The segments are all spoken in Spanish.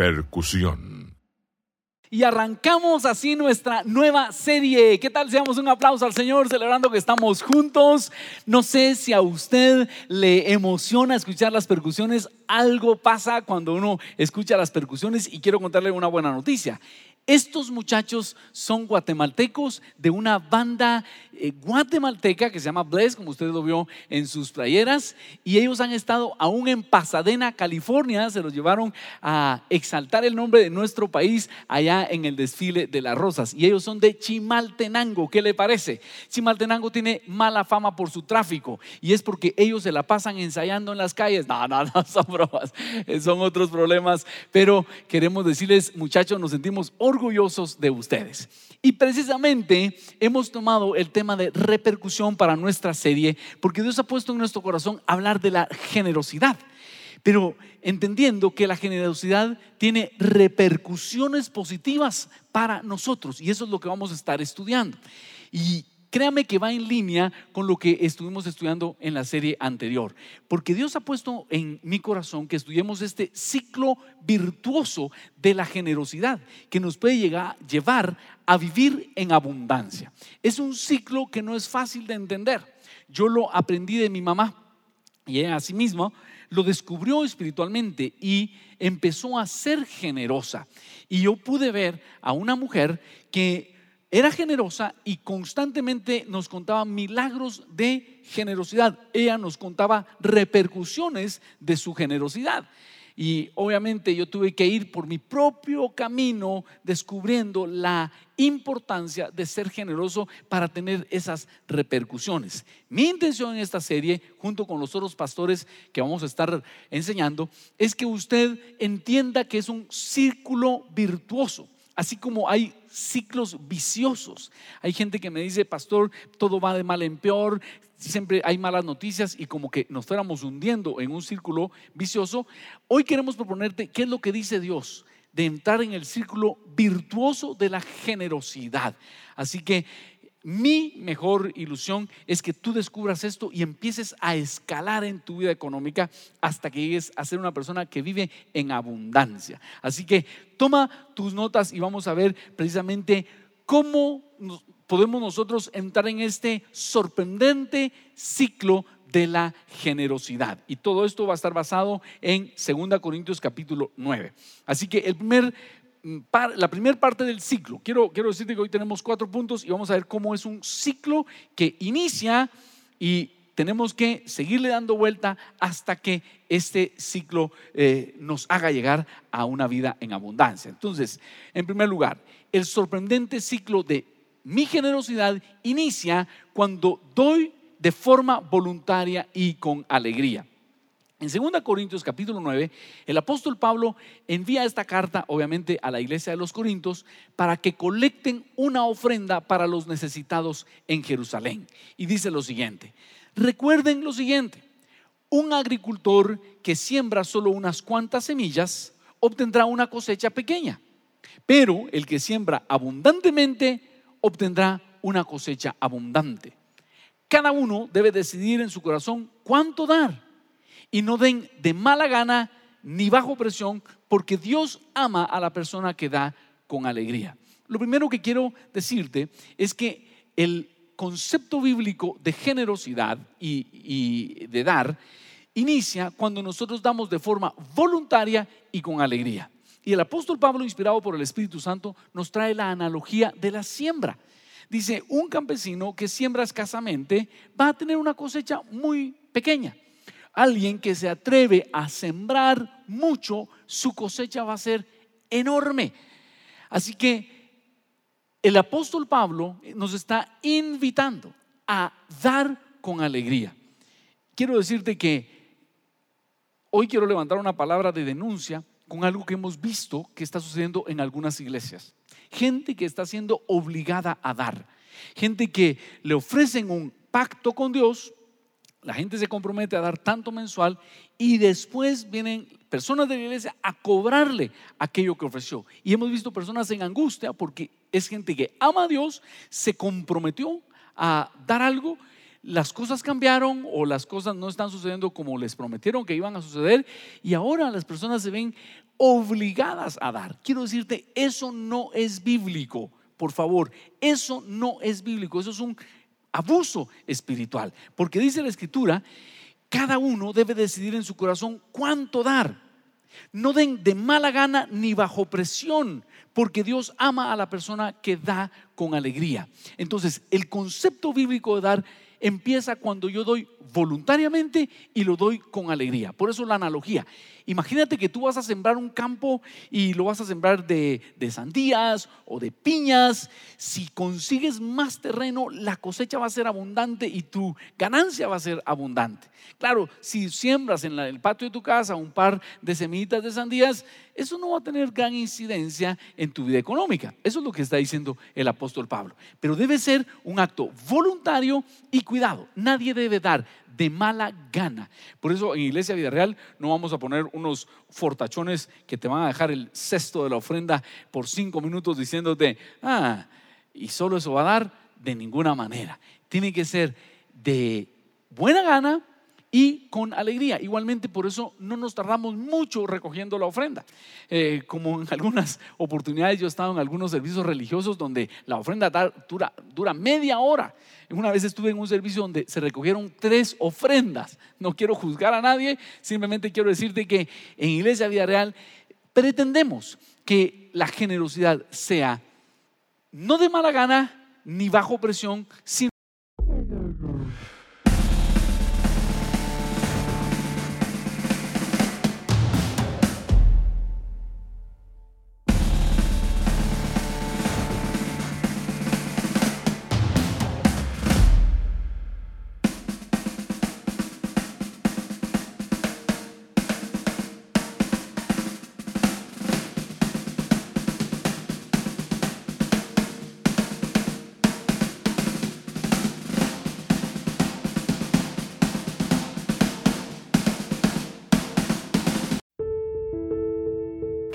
Repercusión. Y arrancamos así nuestra nueva serie. ¿Qué tal? Seamos un aplauso al Señor celebrando que estamos juntos. No sé si a usted le emociona escuchar las percusiones. Algo pasa cuando uno escucha las percusiones y quiero contarle una buena noticia. Estos muchachos son guatemaltecos de una banda eh, guatemalteca que se llama Bless, como usted lo vio en sus playeras, y ellos han estado aún en Pasadena, California, se los llevaron a exaltar el nombre de nuestro país allá en el desfile de las rosas, y ellos son de Chimaltenango, ¿qué le parece? Chimaltenango tiene mala fama por su tráfico, y es porque ellos se la pasan ensayando en las calles, no, no, no, son bromas, son otros problemas, pero queremos decirles, muchachos, nos sentimos orgullosos de ustedes. Y precisamente hemos tomado el tema de repercusión para nuestra serie porque Dios ha puesto en nuestro corazón hablar de la generosidad. Pero entendiendo que la generosidad tiene repercusiones positivas para nosotros y eso es lo que vamos a estar estudiando. Y créame que va en línea con lo que estuvimos estudiando en la serie anterior, porque Dios ha puesto en mi corazón que estudiemos este ciclo virtuoso de la generosidad que nos puede llegar, llevar a vivir en abundancia. Es un ciclo que no es fácil de entender. Yo lo aprendí de mi mamá y ella asimismo lo descubrió espiritualmente y empezó a ser generosa. Y yo pude ver a una mujer que era generosa y constantemente nos contaba milagros de generosidad. Ella nos contaba repercusiones de su generosidad. Y obviamente yo tuve que ir por mi propio camino descubriendo la importancia de ser generoso para tener esas repercusiones. Mi intención en esta serie, junto con los otros pastores que vamos a estar enseñando, es que usted entienda que es un círculo virtuoso. Así como hay ciclos viciosos. Hay gente que me dice, pastor, todo va de mal en peor, siempre hay malas noticias y como que nos fuéramos hundiendo en un círculo vicioso. Hoy queremos proponerte qué es lo que dice Dios de entrar en el círculo virtuoso de la generosidad. Así que mi mejor ilusión es que tú descubras esto y empieces a escalar en tu vida económica hasta que llegues a ser una persona que vive en abundancia. Así que toma tus notas y vamos a ver precisamente cómo podemos nosotros entrar en este sorprendente ciclo de la generosidad. Y todo esto va a estar basado en 2 Corintios capítulo 9. Así que el primer la primera parte del ciclo. Quiero, quiero decirte que hoy tenemos cuatro puntos y vamos a ver cómo es un ciclo que inicia y tenemos que seguirle dando vuelta hasta que este ciclo eh, nos haga llegar a una vida en abundancia. Entonces, en primer lugar, el sorprendente ciclo de mi generosidad inicia cuando doy de forma voluntaria y con alegría. En 2 Corintios capítulo 9, el apóstol Pablo envía esta carta, obviamente, a la iglesia de los Corintios para que colecten una ofrenda para los necesitados en Jerusalén. Y dice lo siguiente, recuerden lo siguiente, un agricultor que siembra solo unas cuantas semillas obtendrá una cosecha pequeña, pero el que siembra abundantemente obtendrá una cosecha abundante. Cada uno debe decidir en su corazón cuánto dar y no den de mala gana ni bajo presión, porque Dios ama a la persona que da con alegría. Lo primero que quiero decirte es que el concepto bíblico de generosidad y, de dar inicia cuando nosotros damos de forma voluntaria y con alegría. Y el apóstol Pablo, inspirado por el Espíritu Santo, nos trae la analogía de la siembra. Dice, un campesino que siembra escasamente va a tener una cosecha muy pequeña alguien que se atreve a sembrar mucho, su cosecha va a ser enorme. Así que el apóstol Pablo nos está invitando a dar con alegría. Quiero decirte que hoy quiero levantar una palabra de denuncia con algo que hemos visto que está sucediendo en algunas iglesias. Gente que está siendo obligada a dar. Gente que le ofrecen un pacto con Dios, la gente se compromete a dar tanto mensual y después vienen personas de la iglesia a cobrarle aquello que ofreció. Y hemos visto personas en angustia porque es gente que ama a Dios, se comprometió a dar algo, las cosas cambiaron o las cosas no están sucediendo como les prometieron que iban a suceder y ahora las personas se ven obligadas a dar. Quiero decirte, eso no es bíblico, por favor, eso no es bíblico, eso es un abuso espiritual. Porque dice la escritura, cada uno debe decidir en su corazón cuánto dar. No den de mala gana ni bajo presión, porque Dios ama a la persona que da con alegría. Entonces, el concepto bíblico de dar empieza cuando yo doy voluntariamente y lo doy con alegría. Por eso la analogía. Imagínate que tú vas a sembrar un campo y lo vas a sembrar de, sandías o de piñas. Si consigues más terreno, la cosecha va a ser abundante y tu ganancia va a ser abundante. Claro, si siembras en el patio de tu casa un par de semillitas de sandías, eso no va a tener gran incidencia en tu vida económica. Eso es lo que está diciendo el apóstol Pablo. Pero debe ser un acto voluntario y cuidado. Nadie debe dar de mala gana. Por eso en Iglesia Vida Real no vamos a poner unos fortachones que te van a dejar el cesto de la ofrenda por cinco minutos diciéndote, ah, y solo eso va a dar de ninguna manera. Tiene que ser de buena gana y con alegría. Igualmente, por eso no nos tardamos mucho recogiendo la ofrenda. Eh, como en algunas oportunidades yo he estado en algunos servicios religiosos donde la ofrenda dura, media hora. Una vez estuve en un servicio donde se recogieron tres ofrendas. No quiero juzgar a nadie, simplemente quiero decirte que en Iglesia Vida Real pretendemos que la generosidad sea no de mala gana ni bajo presión, sino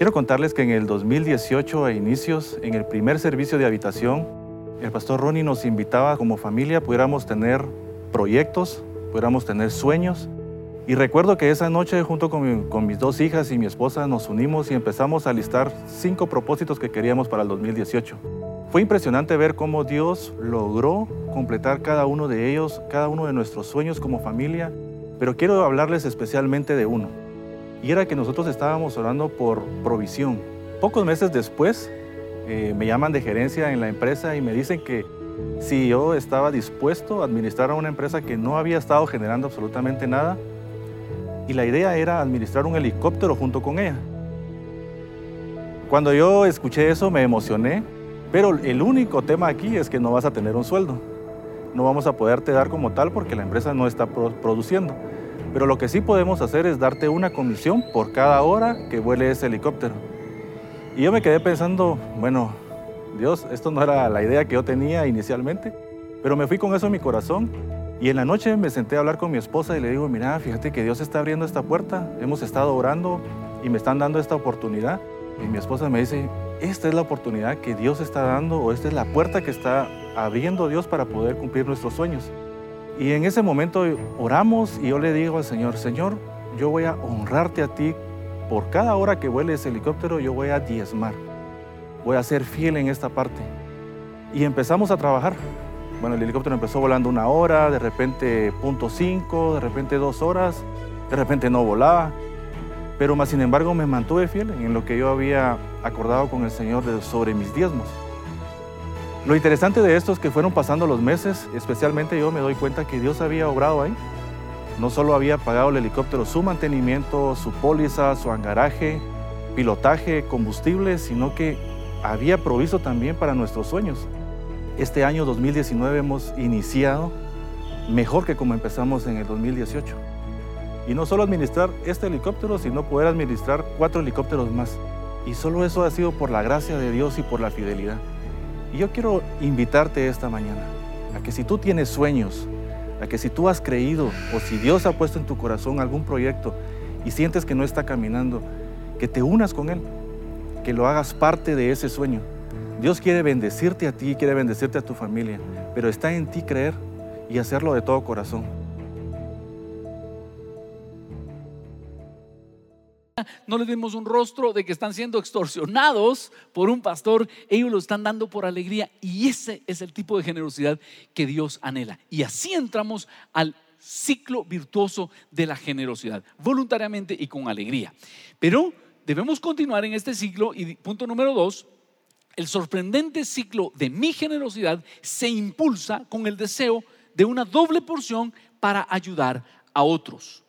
Quiero contarles que en el 2018 a inicios, en el primer servicio de habitación, el pastor Ronnie nos invitaba como familia pudiéramos tener proyectos, pudiéramos tener sueños. Y recuerdo que esa noche junto con, con, mis dos hijas y mi esposa nos unimos y empezamos a listar cinco propósitos que queríamos para el 2018. Fue impresionante ver cómo Dios logró completar cada uno de ellos, cada uno de nuestros sueños como familia, pero quiero hablarles especialmente de uno y era que nosotros estábamos orando por provisión. Pocos meses después eh, me llaman de gerencia en la empresa y me dicen que si yo estaba dispuesto a administrar a una empresa que no había estado generando absolutamente nada y la idea era administrar un helicóptero junto con ella. Cuando yo escuché eso me emocioné, pero el único tema aquí es que no vas a tener un sueldo. No vamos a poderte dar como tal porque la empresa no está produciendo. Pero lo que sí podemos hacer es darte una comisión por cada hora que vuele ese helicóptero. Y yo me quedé pensando, bueno, Dios, esto no era la idea que yo tenía inicialmente, pero me fui con eso en mi corazón y en la noche me senté a hablar con mi esposa y le digo, mira, fíjate que Dios está abriendo esta puerta, hemos estado orando y me están dando esta oportunidad. Y mi esposa me dice, esta es la oportunidad que Dios está dando o esta es la puerta que está abriendo Dios para poder cumplir nuestros sueños. Y en ese momento oramos y yo le digo al Señor, Señor, yo voy a honrarte a ti por cada hora que vuele ese helicóptero, yo voy a diezmar, voy a ser fiel en esta parte. Y empezamos a trabajar. Bueno, el helicóptero empezó volando una hora, de repente punto cinco, de repente dos horas, de repente no volaba. Pero más sin embargo me mantuve fiel en lo que yo había acordado con el Señor sobre mis diezmos. Lo interesante de esto es que fueron pasando los meses, especialmente yo me doy cuenta que Dios había obrado ahí. No solo había pagado el helicóptero su mantenimiento, su póliza, su angaraje, pilotaje, combustible, sino que había provisto también para nuestros sueños. Este año 2019 hemos iniciado mejor que como empezamos en el 2018. Y no solo administrar este helicóptero, sino poder administrar cuatro helicópteros más. Y solo eso ha sido por la gracia de Dios y por la fidelidad. Y yo quiero invitarte esta mañana a que si tú tienes sueños, a que si tú has creído o si Dios ha puesto en tu corazón algún proyecto y sientes que no está caminando, que te unas con Él, que lo hagas parte de ese sueño. Dios quiere bendecirte a ti, quiere bendecirte a tu familia, pero está en ti creer y hacerlo de todo corazón. no les vemos un rostro de que están siendo extorsionados por un pastor, ellos lo están dando por alegría y ese es el tipo de generosidad que Dios anhela. Y así entramos al ciclo virtuoso de la generosidad, voluntariamente y con alegría. Pero debemos continuar en este ciclo y punto número dos, el sorprendente ciclo de mi generosidad se impulsa con el deseo de una doble porción para ayudar a otros.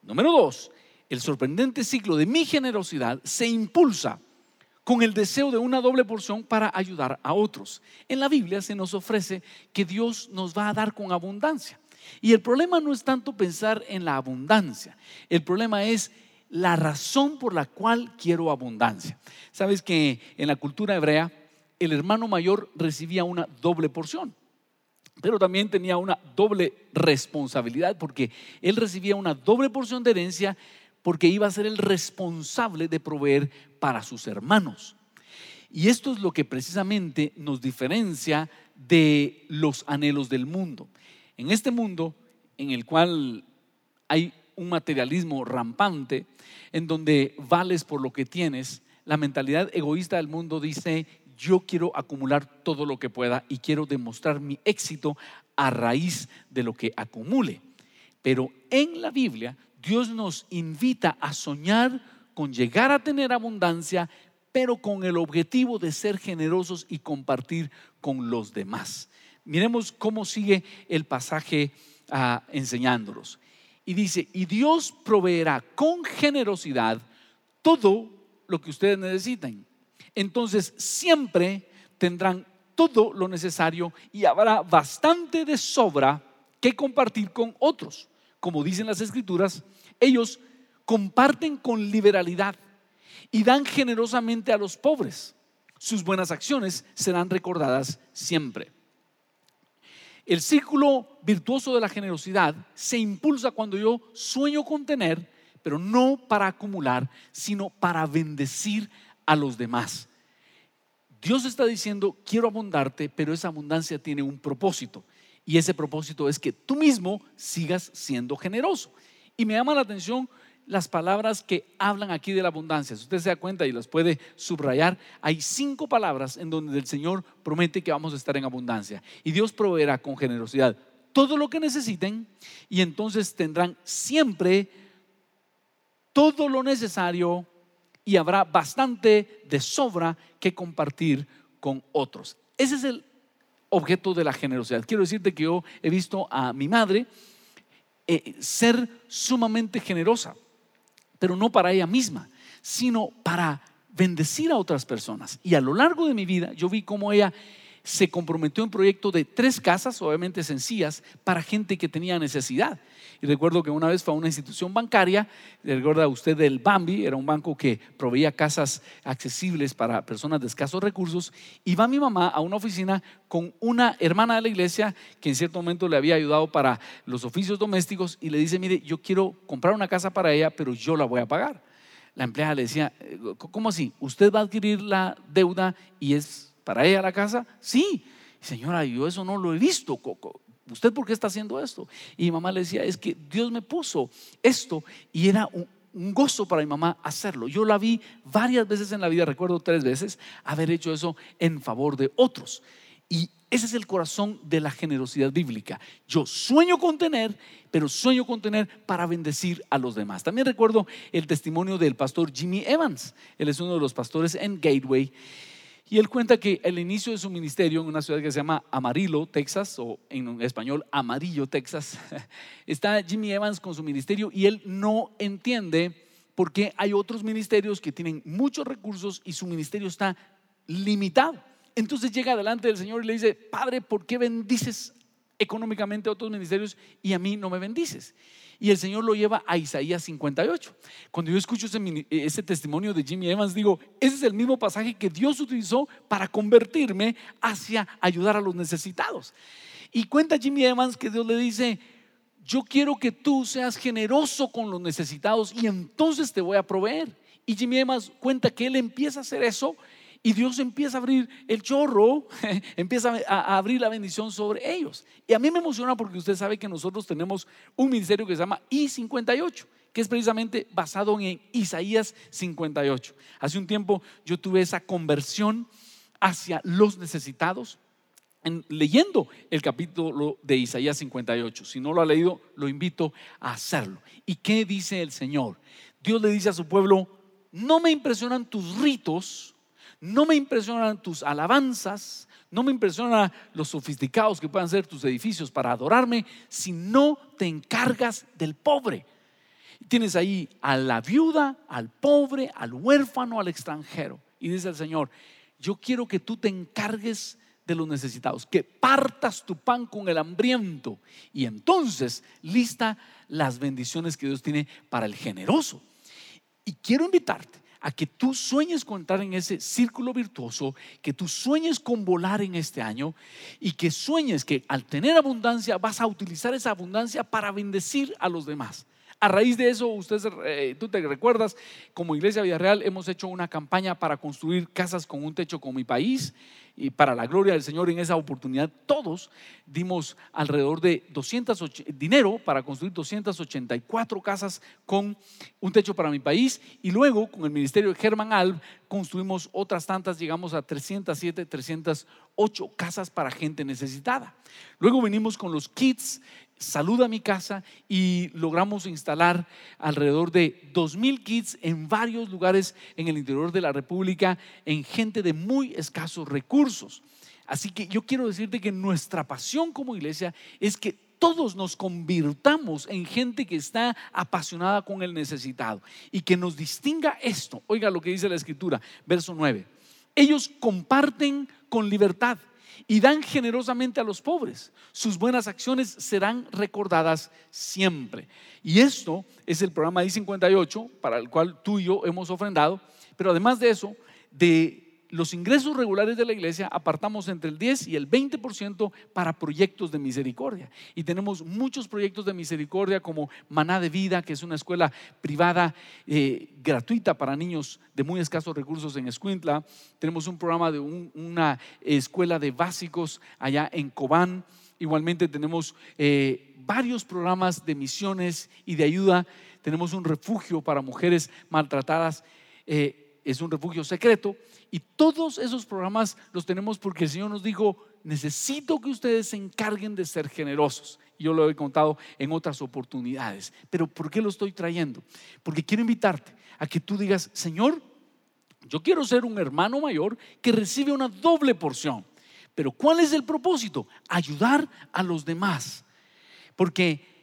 Número dos, el sorprendente ciclo de mi generosidad se impulsa con el deseo de una doble porción para ayudar a otros. En la Biblia se nos ofrece que Dios nos va a dar con abundancia. Y el problema no es tanto pensar en la abundancia, el problema es la razón por la cual quiero abundancia. Sabes que en la cultura hebrea el hermano mayor recibía una doble porción pero también tenía una doble responsabilidad porque él recibía una doble porción de herencia porque iba a ser el responsable de proveer para sus hermanos. Y esto es lo que precisamente nos diferencia de los anhelos del mundo. En este mundo en el cual hay un materialismo rampante, en donde vales por lo que tienes, la mentalidad egoísta del mundo dice, yo quiero acumular todo lo que pueda y quiero demostrar mi éxito a raíz de lo que acumule. Pero en la Biblia Dios nos invita a soñar con llegar a tener abundancia, pero con el objetivo de ser generosos y compartir con los demás. Miremos cómo sigue el pasaje ah, enseñándolos. Y dice, y Dios proveerá con generosidad todo lo que ustedes necesiten. Entonces siempre tendrán todo lo necesario y habrá bastante de sobra que compartir con otros como dicen las escrituras, ellos comparten con liberalidad y dan generosamente a los pobres. Sus buenas acciones serán recordadas siempre. El círculo virtuoso de la generosidad se impulsa cuando yo sueño con tener, pero no para acumular, sino para bendecir a los demás. Dios está diciendo, quiero abundarte, pero esa abundancia tiene un propósito. Y ese propósito es que tú mismo sigas siendo generoso. Y me llama la atención las palabras que hablan aquí de la abundancia. Si usted se da cuenta y las puede subrayar, hay cinco palabras en donde el Señor promete que vamos a estar en abundancia. Y Dios proveerá con generosidad todo lo que necesiten y entonces tendrán siempre todo lo necesario y habrá bastante de sobra que compartir con otros. Ese es el objeto de la generosidad. Quiero decirte que yo he visto a mi madre eh, ser sumamente generosa, pero no para ella misma, sino para bendecir a otras personas. Y a lo largo de mi vida yo vi cómo ella se comprometió en un proyecto de tres casas, obviamente sencillas, para gente que tenía necesidad. Y recuerdo que una vez fue a una institución bancaria, recuerda usted del Bambi, era un banco que proveía casas accesibles para personas de escasos recursos, y va mi mamá a una oficina con una hermana de la iglesia que en cierto momento le había ayudado para los oficios domésticos y le dice, mire, yo quiero comprar una casa para ella, pero yo la voy a pagar. La empleada le decía, ¿cómo así? ¿Usted va a adquirir la deuda y es para ella la casa? Sí. Señora, yo eso no lo he visto. ¿Usted por qué está haciendo esto? Y mi mamá le decía, es que Dios me puso esto y era un, gozo para mi mamá hacerlo. Yo la vi varias veces en la vida, recuerdo tres veces, haber hecho eso en favor de otros. Y ese es el corazón de la generosidad bíblica. Yo sueño con tener, pero sueño con tener para bendecir a los demás. También recuerdo el testimonio del pastor Jimmy Evans. Él es uno de los pastores en Gateway y él cuenta que el inicio de su ministerio en una ciudad que se llama Amarillo, Texas, o en español Amarillo, Texas, está Jimmy Evans con su ministerio y él no entiende por qué hay otros ministerios que tienen muchos recursos y su ministerio está limitado. Entonces llega delante del Señor y le dice, Padre, ¿por qué bendices económicamente a otros ministerios y a mí no me bendices? Y el Señor lo lleva a Isaías 58. Cuando yo escucho ese, testimonio de Jimmy Evans, digo, ese es el mismo pasaje que Dios utilizó para convertirme hacia ayudar a los necesitados. Y cuenta Jimmy Evans que Dios le dice, yo quiero que tú seas generoso con los necesitados y entonces te voy a proveer. Y Jimmy Evans cuenta que él empieza a hacer eso y Dios empieza a abrir el chorro, empieza a abrir la bendición sobre ellos. Y a mí me emociona porque usted sabe que nosotros tenemos un ministerio que se llama I58, que es precisamente basado en Isaías 58. Hace un tiempo yo tuve esa conversión hacia los necesitados. leyendo el capítulo de Isaías 58. Si no lo ha leído, lo invito a hacerlo. ¿Y qué dice el Señor? Dios le dice a su pueblo, no me impresionan tus ritos, no me impresionan tus alabanzas, no me impresionan los sofisticados que puedan ser tus edificios para adorarme, si no te encargas del pobre. Tienes ahí a la viuda, al pobre, al huérfano, al extranjero. Y dice el Señor, yo quiero que tú te encargues de los necesitados, que partas tu pan con el hambriento y entonces lista las bendiciones que Dios tiene para el generoso. Y quiero invitarte a que tú sueñes con entrar en ese círculo virtuoso, que tú sueñes con volar en este año y que sueñes que al tener abundancia vas a utilizar esa abundancia para bendecir a los demás. A raíz de eso, usted, eh, tú te recuerdas, como Iglesia Villarreal hemos hecho una campaña para construir casas con un techo con mi país y para la gloria del Señor en esa oportunidad todos dimos alrededor de 200 dinero para construir 284 casas con un techo para mi país y luego con el ministerio de Germán Alb construimos otras tantas, llegamos a 307, 308 casas para gente necesitada. Luego venimos con los kits Salud a mi casa y logramos instalar alrededor de 2.000 kits en varios lugares en el interior de la República en gente de muy escasos recursos. Así que yo quiero decirte que nuestra pasión como iglesia es que todos nos convirtamos en gente que está apasionada con el necesitado y que nos distinga esto. Oiga lo que dice la escritura, verso 9. Ellos comparten con libertad y dan generosamente a los pobres. Sus buenas acciones serán recordadas siempre. Y esto es el programa I-58 para el cual tú y yo hemos ofrendado. Pero además de eso, de los ingresos regulares de la iglesia apartamos entre el 10 y el 20% para proyectos de misericordia. Y tenemos muchos proyectos de misericordia como Maná de Vida, que es una escuela privada eh, gratuita para niños de muy escasos recursos en Escuintla. Tenemos un programa de una escuela de básicos allá en Cobán. Igualmente tenemos eh, varios programas de misiones y de ayuda. Tenemos un refugio para mujeres maltratadas. Eh, es un refugio secreto y todos esos programas los tenemos porque el Señor nos dijo, necesito que ustedes se encarguen de ser generosos. Yo lo he contado en otras oportunidades. Pero ¿por qué lo estoy trayendo? Porque quiero invitarte a que tú digas, Señor, yo quiero ser un hermano mayor que recibe una doble porción. Pero ¿cuál es el propósito? Ayudar a los demás. Porque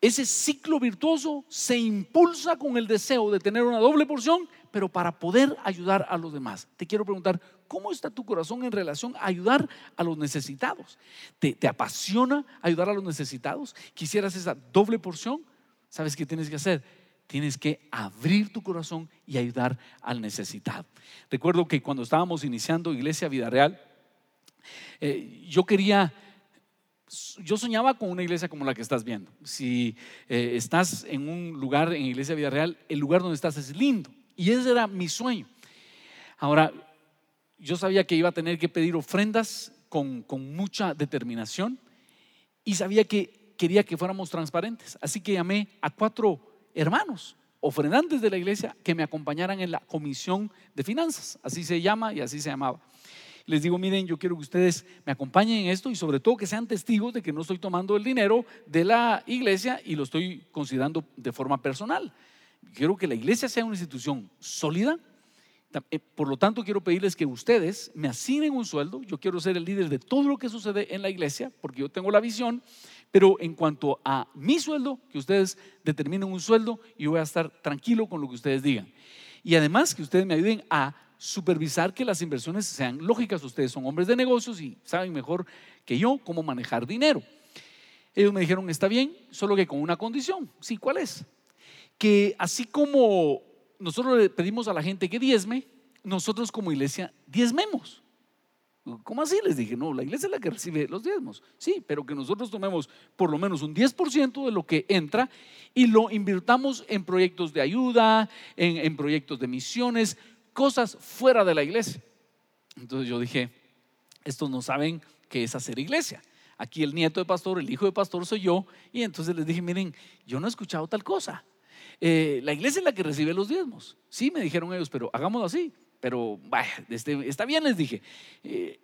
ese ciclo virtuoso se impulsa con el deseo de tener una doble porción, pero para poder ayudar a los demás. Te quiero preguntar, ¿cómo está tu corazón en relación a ayudar a los necesitados? ¿Te, apasiona ayudar a los necesitados? ¿Quisieras esa doble porción? ¿Sabes qué tienes que hacer? Tienes que abrir tu corazón y ayudar al necesitado. Recuerdo que cuando estábamos iniciando Iglesia Vida Real, eh, yo quería yo soñaba con una iglesia como la que estás viendo. Si eh, estás en un lugar en Iglesia Vida Real, el lugar donde estás es lindo. Y ese era mi sueño. Ahora, yo sabía que iba a tener que pedir ofrendas con, con mucha determinación y sabía que quería que fuéramos transparentes. Así que llamé a cuatro hermanos, ofrendantes de la iglesia, que me acompañaran en la comisión de finanzas. Así se llama y así se llamaba les digo, miren, yo quiero que ustedes me acompañen en esto y sobre todo que sean testigos de que no estoy tomando el dinero de la iglesia y lo estoy considerando de forma personal. Quiero que la iglesia sea una institución sólida. Eh, por lo tanto, quiero pedirles que ustedes me asignen un sueldo. Yo quiero ser el líder de todo lo que sucede en la iglesia porque yo tengo la visión. Pero en cuanto a mi sueldo, que ustedes determinen un sueldo y voy a estar tranquilo con lo que ustedes digan. Y además que ustedes me ayuden a supervisar que las inversiones sean lógicas. Ustedes son hombres de negocios y saben mejor que yo cómo manejar dinero. Ellos me dijeron, está bien, solo que con una condición. Sí, ¿cuál es? Que así como nosotros le pedimos a la gente que diezme, nosotros como iglesia diezmemos. ¿Cómo así? Les dije, no, la iglesia es la que recibe los diezmos. Sí, pero que nosotros tomemos por lo menos un 10% de lo que entra y lo invirtamos en proyectos de ayuda, en, en proyectos de misiones, cosas fuera de la iglesia. Entonces yo dije, estos no saben qué es hacer iglesia. Aquí el nieto de pastor, el hijo de pastor soy yo. Y entonces les dije, miren, yo no he escuchado tal cosa. Eh, la iglesia es la que recibe los diezmos. Sí, me dijeron ellos, pero hagámoslo así. Pero vaya, este, está bien, les dije. Eh,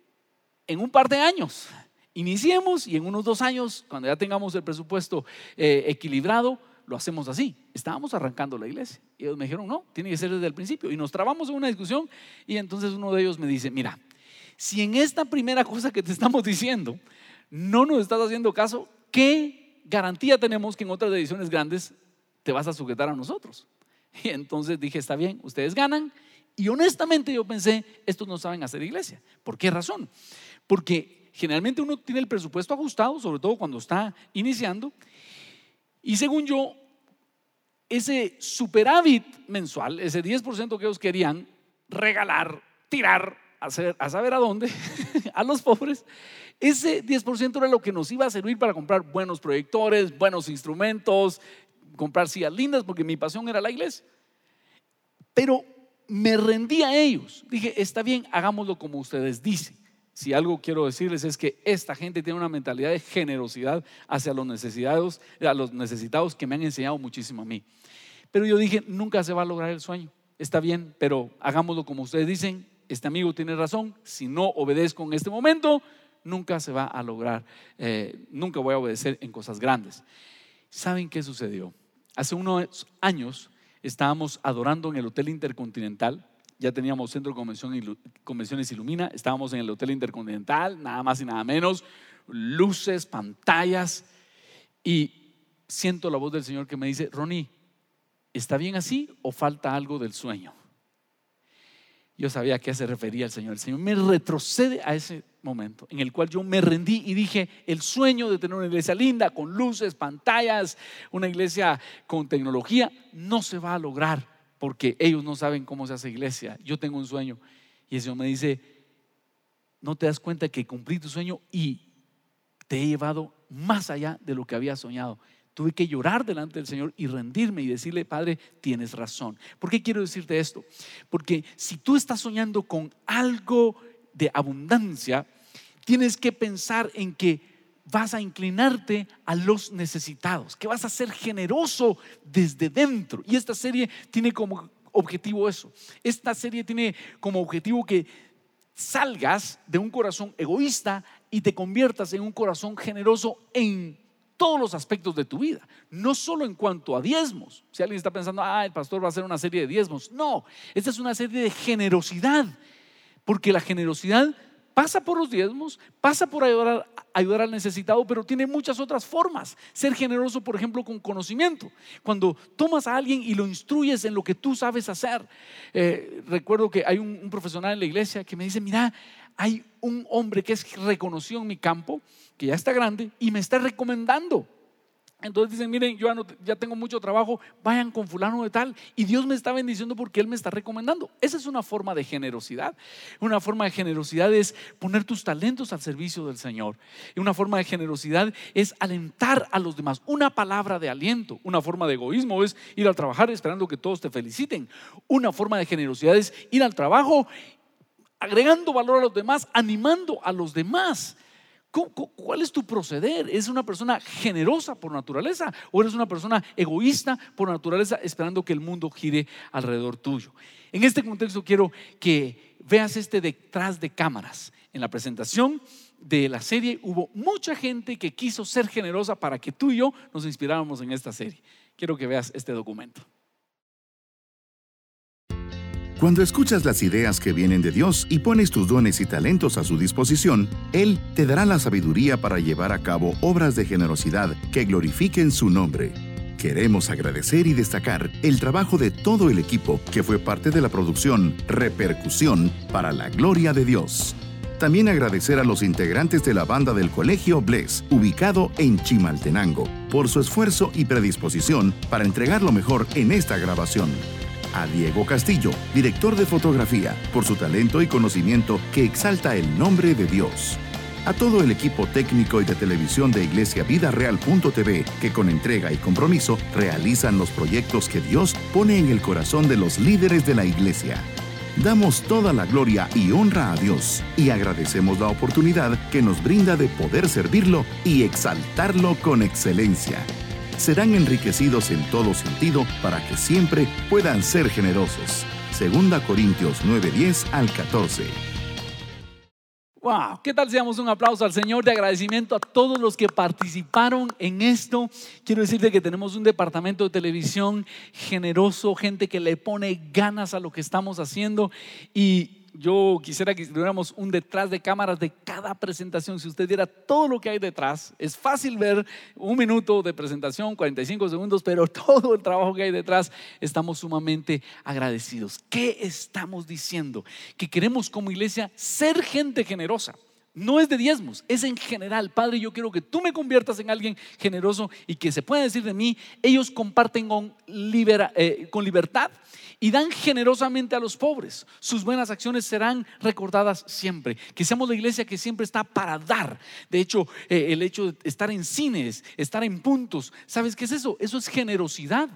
en un par de años, iniciemos y en unos dos años, cuando ya tengamos el presupuesto eh, equilibrado, lo hacemos así. Estábamos arrancando la iglesia. Y ellos me dijeron, no, tiene que ser desde el principio. Y nos trabamos en una discusión y entonces uno de ellos me dice, mira, si en esta primera cosa que te estamos diciendo no nos estás haciendo caso, ¿qué garantía tenemos que en otras ediciones grandes te vas a sujetar a nosotros? Y entonces dije, está bien, ustedes ganan. Y honestamente yo pensé, estos no saben hacer iglesia. ¿Por qué razón? Porque generalmente uno tiene el presupuesto ajustado, sobre todo cuando está iniciando, y según yo, ese superávit mensual, ese 10% que ellos querían regalar, tirar, a saber a dónde, a los pobres, ese 10% era lo que nos iba a servir para comprar buenos proyectores, buenos instrumentos, comprar sillas lindas, porque mi pasión era la iglesia. Pero me rendí a ellos. Dije, está bien, hagámoslo como ustedes dicen si algo quiero decirles es que esta gente tiene una mentalidad de generosidad hacia los necesitados, a los necesitados que me han enseñado muchísimo a mí. Pero yo dije, nunca se va a lograr el sueño. Está bien, pero hagámoslo como ustedes dicen. Este amigo tiene razón. Si no obedezco en este momento, nunca se va a lograr. Eh, nunca voy a obedecer en cosas grandes. ¿Saben qué sucedió? Hace unos años estábamos adorando en el Hotel Intercontinental ya teníamos Centro de Convenciones Ilumina, estábamos en el Hotel Intercontinental, nada más y nada menos, luces, pantallas, y siento la voz del Señor que me dice, Ronnie, ¿está bien así o falta algo del sueño? Yo sabía a qué se refería el Señor. El Señor me retrocede a ese momento en el cual yo me rendí y dije, el sueño de tener una iglesia linda, con luces, pantallas, una iglesia con tecnología, no se va a lograr porque ellos no saben cómo se hace iglesia. Yo tengo un sueño y el Señor me dice, no te das cuenta que cumplí tu sueño y te he llevado más allá de lo que había soñado. Tuve que llorar delante del Señor y rendirme y decirle, Padre, tienes razón. ¿Por qué quiero decirte esto? Porque si tú estás soñando con algo de abundancia, tienes que pensar en que vas a inclinarte a los necesitados, que vas a ser generoso desde dentro. Y esta serie tiene como objetivo eso. Esta serie tiene como objetivo que salgas de un corazón egoísta y te conviertas en un corazón generoso en todos los aspectos de tu vida, no solo en cuanto a diezmos. Si alguien está pensando, ah, el pastor va a hacer una serie de diezmos, no, esta es una serie de generosidad, porque la generosidad pasa por los diezmos, pasa por ayudar, ayudar al necesitado, pero tiene muchas otras formas. Ser generoso, por ejemplo, con conocimiento. Cuando tomas a alguien y lo instruyes en lo que tú sabes hacer. Eh, recuerdo que hay un, un profesional en la iglesia que me dice, mira, hay un hombre que es reconocido en mi campo, que ya está grande, y me está recomendando. Entonces dicen, miren, yo ya, tengo mucho trabajo, vayan con fulano de tal. Y Dios me está bendiciendo porque Él me está recomendando. Esa es una forma de generosidad. Una forma de generosidad es poner tus talentos al servicio del Señor. Y una forma de generosidad es alentar a los demás. Una palabra de aliento. Una forma de egoísmo es ir al trabajar esperando que todos te feliciten. Una forma de generosidad es ir al trabajo agregando valor a los demás, animando a los demás. ¿Cu- cu- ¿Cuál es tu proceder? ¿Es una persona generosa por naturaleza o eres una persona egoísta por naturaleza esperando que el mundo gire alrededor tuyo? En este contexto quiero que veas este detrás de cámaras. En la presentación de la serie hubo mucha gente que quiso ser generosa para que tú y yo nos inspiráramos en esta serie. Quiero que veas este documento. Cuando escuchas las ideas que vienen de Dios y pones tus dones y talentos a su disposición, Él te dará la sabiduría para llevar a cabo obras de generosidad que glorifiquen su nombre. Queremos agradecer y destacar el trabajo de todo el equipo que fue parte de la producción Repercusión para la Gloria de Dios. También agradecer a los integrantes de la banda del Colegio Bless, ubicado en Chimaltenango, por su esfuerzo y predisposición para entregar lo mejor en esta grabación a Diego Castillo, director de fotografía, por su talento y conocimiento que exalta el nombre de Dios. A todo el equipo técnico y de televisión de Iglesia Vida Real.tv, que con entrega y compromiso realizan los proyectos que Dios pone en el corazón de los líderes de la iglesia. Damos toda la gloria y honra a Dios y agradecemos la oportunidad que nos brinda de poder servirlo y exaltarlo con excelencia serán enriquecidos en todo sentido para que siempre puedan ser generosos. Segunda Corintios 9:10 al 14. Wow, ¿qué tal si damos un aplauso al Señor de agradecimiento a todos los que participaron en esto? Quiero decirte que tenemos un departamento de televisión generoso, gente que le pone ganas a lo que estamos haciendo y yo quisiera que tuviéramos un detrás de cámaras de cada presentación. Si usted viera todo lo que hay detrás, es fácil ver un minuto de presentación, 45 segundos, pero todo el trabajo que hay detrás, estamos sumamente agradecidos. ¿Qué estamos diciendo? Que queremos como iglesia ser gente generosa. No es de diezmos, es en general. Padre, yo quiero que tú me conviertas en alguien generoso y que se pueda decir de mí, ellos comparten con, eh, con libertad y dan generosamente a los pobres. Sus buenas acciones serán recordadas siempre. Que seamos la iglesia que siempre está para dar. De hecho, eh, el hecho de estar en cines, estar en puntos, ¿sabes qué es eso? Eso es generosidad.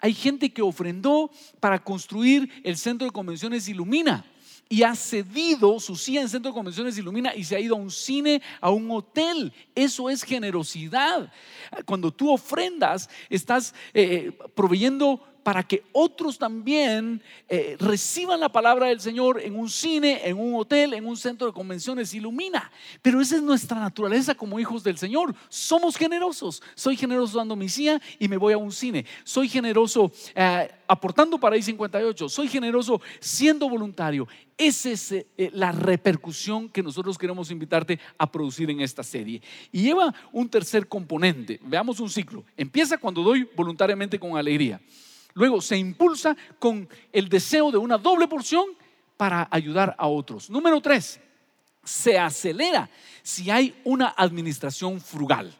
Hay gente que ofrendó para construir el centro de convenciones Ilumina y ha cedido su silla en Centro de Convenciones Ilumina y se ha ido a un cine, a un hotel. Eso es generosidad. Cuando tú ofrendas, estás eh, proveyendo para que otros también eh, reciban la palabra del Señor en un cine, en un hotel, en un centro de convenciones, ilumina. Pero esa es nuestra naturaleza como hijos del Señor. Somos generosos. Soy generoso dando mi silla y me voy a un cine. Soy generoso eh, aportando para I-58. Soy generoso siendo voluntario. Esa es eh, la repercusión que nosotros queremos invitarte a producir en esta serie. Y lleva un tercer componente. Veamos un ciclo. Empieza cuando doy voluntariamente con alegría. Luego se impulsa con el deseo de una doble porción para ayudar a otros. Número tres, se acelera si hay una administración frugal.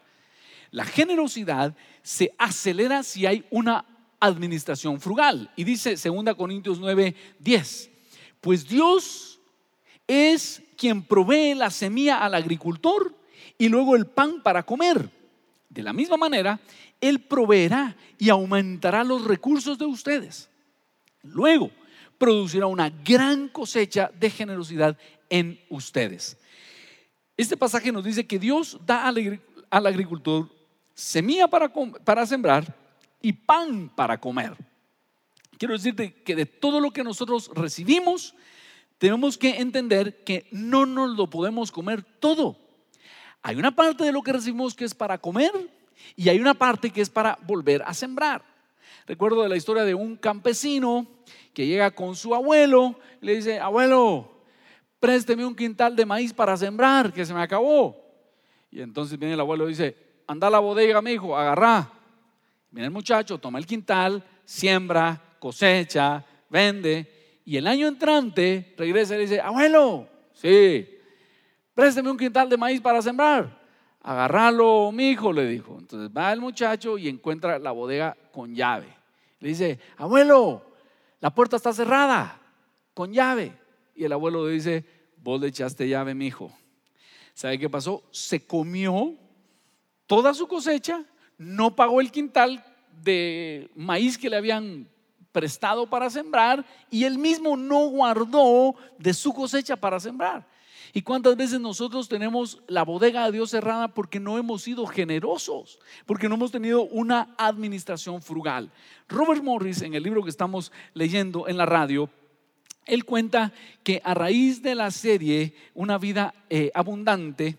La generosidad se acelera si hay una administración frugal. Y dice 2 Corintios 9, 10, pues Dios es quien provee la semilla al agricultor y luego el pan para comer. De la misma manera, Él proveerá y aumentará los recursos de ustedes. Luego, producirá una gran cosecha de generosidad en ustedes. Este pasaje nos dice que Dios da al, agri- al agricultor semilla para sembrar y pan para comer. Quiero decirte que de todo lo que nosotros recibimos, tenemos que entender que no nos lo podemos comer todo. Hay una parte de lo que recibimos que es para comer y hay una parte que es para volver a sembrar. Recuerdo de la historia de un campesino que llega con su abuelo y le dice, abuelo, présteme un quintal de maíz para sembrar, que se me acabó. Y entonces viene el abuelo y dice, anda a la bodega, mi hijo, agarrá. Viene el muchacho, toma el quintal, siembra, cosecha, vende. Y el año entrante regresa y dice, abuelo, sí, présteme un quintal de maíz para sembrar. Agarralo, mi hijo, le dijo. Entonces va el muchacho y encuentra la bodega con llave. Le dice, abuelo, la puerta está cerrada, con llave. Y el abuelo le dice, vos le echaste llave, mi hijo. ¿Sabe qué pasó? Se comió toda su cosecha, no pagó el quintal de maíz que le habían prestado para sembrar y él mismo no guardó de su cosecha para sembrar. ¿Y cuántas veces nosotros tenemos la bodega de Dios cerrada porque no hemos sido generosos, porque no hemos tenido una administración frugal? Robert Morris, en el libro que estamos leyendo en la radio, él cuenta que a raíz de la serie Una vida eh, abundante,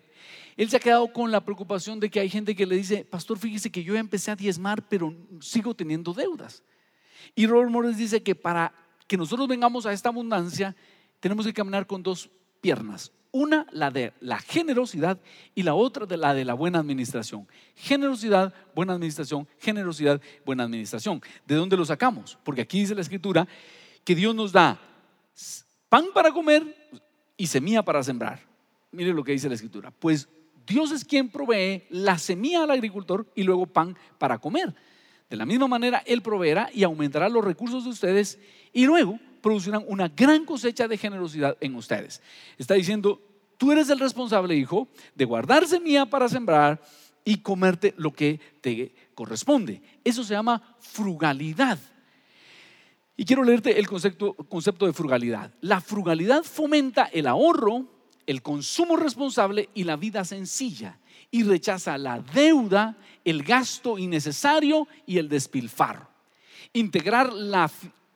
él se ha quedado con la preocupación de que hay gente que le dice, pastor, fíjese que yo empecé a diezmar, pero sigo teniendo deudas. Y Robert Morris dice que para que nosotros vengamos a esta abundancia, tenemos que caminar con dos piernas. Una, la de la generosidad y la otra, de la de la buena administración. Generosidad, buena administración, generosidad, buena administración. ¿De dónde lo sacamos? Porque aquí dice la escritura que Dios nos da pan para comer y semilla para sembrar. Mire lo que dice la escritura. Pues Dios es quien provee la semilla al agricultor y luego pan para comer. De la misma manera, Él proveerá y aumentará los recursos de ustedes y luego producirán una gran cosecha de generosidad en ustedes. Está diciendo, tú eres el responsable, hijo, de guardar semilla para sembrar y comerte lo que te corresponde. Eso se llama frugalidad. Y quiero leerte el concepto, concepto de frugalidad. La frugalidad fomenta el ahorro, el consumo responsable y la vida sencilla y rechaza la deuda, el gasto innecesario y el despilfarro. Integrar la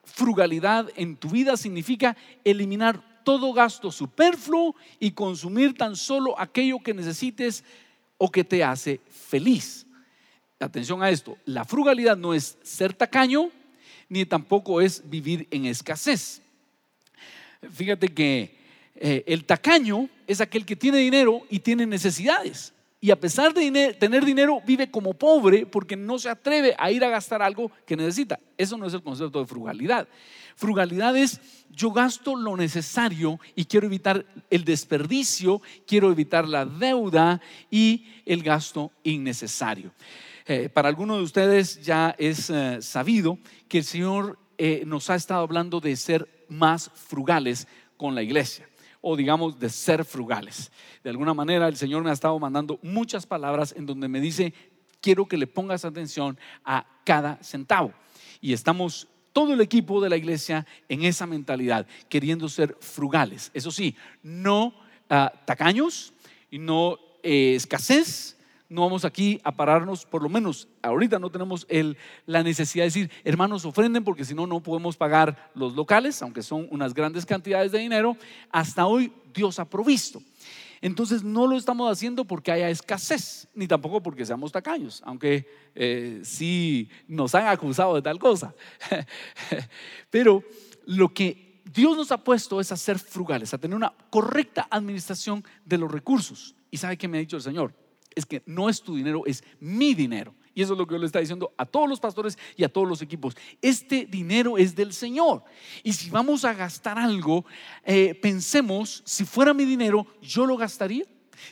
frugalidad en tu vida significa eliminar todo gasto superfluo y consumir tan solo aquello que necesites o que te hace feliz. Atención a esto, la frugalidad no es ser tacaño, ni tampoco es vivir en escasez. Fíjate que eh, el tacaño es aquel que tiene dinero y tiene necesidades y a pesar de tener dinero vive como pobre porque no se atreve a ir a gastar algo que necesita. Eso no es el concepto de frugalidad. Frugalidad es yo gasto lo necesario y quiero evitar el desperdicio, quiero evitar la deuda y el gasto innecesario. Eh, para algunos de ustedes ya es eh, sabido que el Señor eh, nos ha estado hablando de ser más frugales con la iglesia o digamos de ser frugales. De alguna manera el Señor me ha estado mandando muchas palabras en donde me dice, quiero que le pongas atención a cada centavo. Y estamos todo el equipo de la iglesia en esa mentalidad, queriendo ser frugales. Eso sí, no ah, tacaños no eh, escasez, no vamos aquí a pararnos, por lo menos ahorita no tenemos la necesidad de decir, hermanos, ofrenden porque si no, no podemos pagar los locales, aunque son unas grandes cantidades de dinero. Hasta hoy Dios ha provisto. Entonces no lo estamos haciendo porque haya escasez, ni tampoco porque seamos tacaños, aunque eh, sí nos han acusado de tal cosa. Pero lo que Dios nos ha puesto es a ser frugales, a tener una correcta administración de los recursos. ¿Y sabe qué me ha dicho el Señor? Es que no es tu dinero, es mi dinero. Y eso es lo que yo le está diciendo a todos los pastores y a todos los equipos. Este dinero es del Señor. Y si vamos a gastar algo, eh, pensemos, si fuera mi dinero, yo lo gastaría.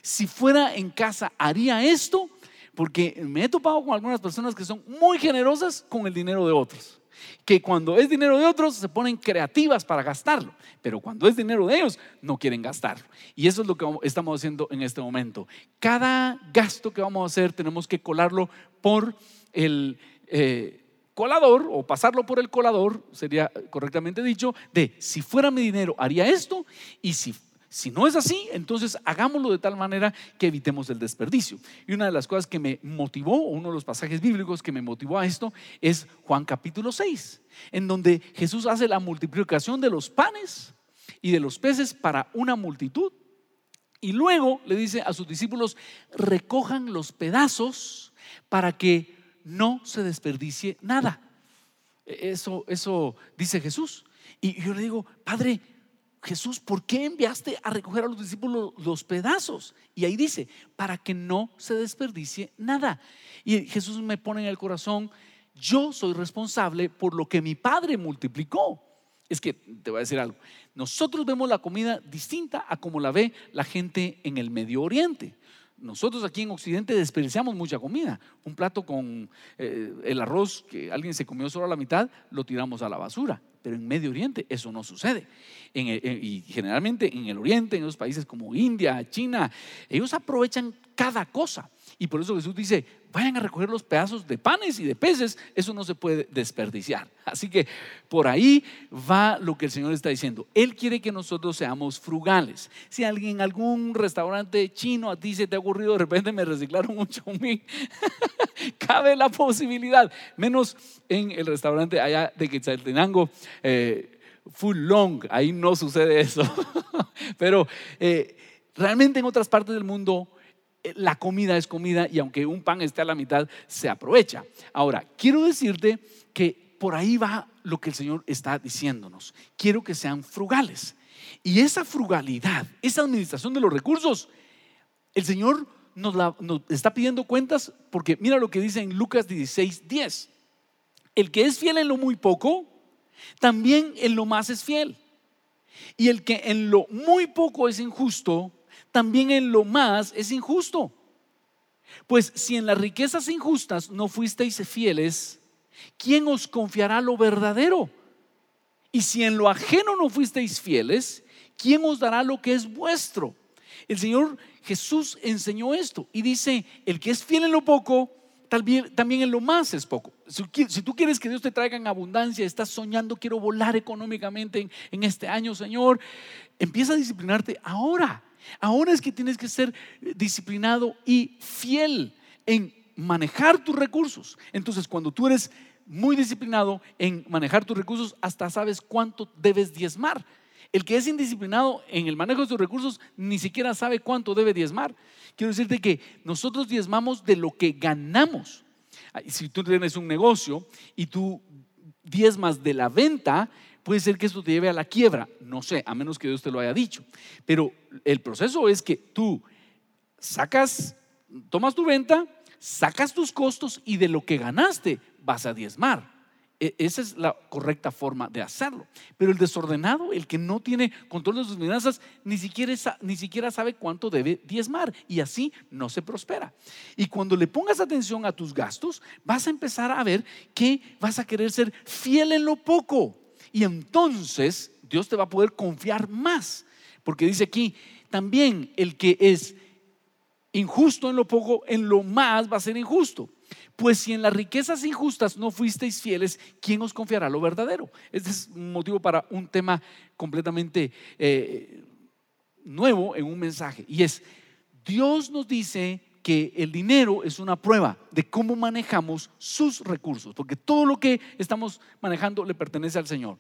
Si fuera en casa, haría esto. Porque me he topado con algunas personas que son muy generosas con el dinero de otros que cuando es dinero de otros se ponen creativas para gastarlo, pero cuando es dinero de ellos no quieren gastarlo. Y eso es lo que estamos haciendo en este momento. Cada gasto que vamos a hacer tenemos que colarlo por el... Eh, colador o pasarlo por el colador, sería correctamente dicho, de si fuera mi dinero haría esto y si si no es así, entonces hagámoslo de tal manera que evitemos el desperdicio. Y una de las cosas que me motivó, uno de los pasajes bíblicos que me motivó a esto, es Juan capítulo 6, en donde Jesús hace la multiplicación de los panes y de los peces para una multitud. Y luego le dice a sus discípulos, recojan los pedazos para que no se desperdicie nada. Eso, eso dice Jesús. Y yo le digo, Padre, Jesús, ¿por qué enviaste a recoger a los discípulos los pedazos? Y ahí dice, para que no se desperdicie nada. Y Jesús me pone en el corazón, yo soy responsable por lo que mi Padre multiplicó. Es que te voy a decir algo, nosotros vemos la comida distinta a como la ve la gente en el Medio Oriente. Nosotros aquí en Occidente desperdiciamos mucha comida. Un plato con eh, el arroz que alguien se comió solo a la mitad, lo tiramos a la basura. Pero en Medio Oriente eso no sucede. y generalmente en el Oriente, en los países como India, China, ellos aprovechan cada cosa. Y por eso Jesús dice, vayan a recoger los pedazos de panes y de peces, eso no se puede desperdiciar. Así que por ahí va lo que el Señor está diciendo. Él quiere que nosotros seamos frugales. Si alguien en algún restaurante chino a ti se te ha ocurrido, de repente me reciclaron un chouming, cabe la posibilidad, menos en el restaurante allá de Quetzaltenango. Eh, full long, ahí no sucede eso. Pero eh, realmente en otras partes del mundo la comida es comida y aunque un pan esté a la mitad, se aprovecha. Ahora, quiero decirte que por ahí va lo que el Señor está diciéndonos. Quiero que sean frugales. Y esa frugalidad, esa administración de los recursos, el Señor nos, está pidiendo cuentas porque mira lo que dice en Lucas 16, 10. El que es fiel en lo muy poco, también en lo más es fiel. Y el que en lo muy poco es injusto, también en lo más es injusto. Pues si en las riquezas injustas no fuisteis fieles, ¿quién os confiará lo verdadero? Y si en lo ajeno no fuisteis fieles, ¿quién os dará lo que es vuestro? El Señor Jesús enseñó esto y dice, el que es fiel en lo poco, también en lo más es poco. Si tú quieres que Dios te traiga en abundancia, estás soñando, quiero volar económicamente en, este año, Señor, empieza a disciplinarte ahora. Ahora es que tienes que ser disciplinado y fiel en manejar tus recursos. Entonces, cuando tú eres muy disciplinado en manejar tus recursos, hasta sabes cuánto debes diezmar. El que es indisciplinado en el manejo de sus recursos ni siquiera sabe cuánto debe diezmar. Quiero decirte que nosotros diezmamos de lo que ganamos. Si tú tienes un negocio y tú diezmas de la venta, puede ser que esto te lleve a la quiebra. No sé, a menos que Dios te lo haya dicho. Pero el proceso es que tú sacas, tomas tu venta, sacas tus costos y de lo que ganaste vas a diezmar. E, esa es la correcta forma de hacerlo. Pero el desordenado, el que no tiene control de sus finanzas, ni siquiera, ni siquiera sabe cuánto debe diezmar y así no se prospera. Y cuando le pongas atención a tus gastos, vas a empezar a ver que vas a querer ser fiel en lo poco. Y entonces Dios te va a poder confiar más. Porque dice aquí, también el que es injusto en lo poco, en lo más va a ser injusto. Pues si en las riquezas injustas no fuisteis fieles, ¿quién os confiará lo verdadero? Este es un motivo para un tema completamente eh, nuevo en un mensaje. Y es, Dios nos dice que el dinero es una prueba de cómo manejamos sus recursos, porque todo lo que estamos manejando le pertenece al Señor.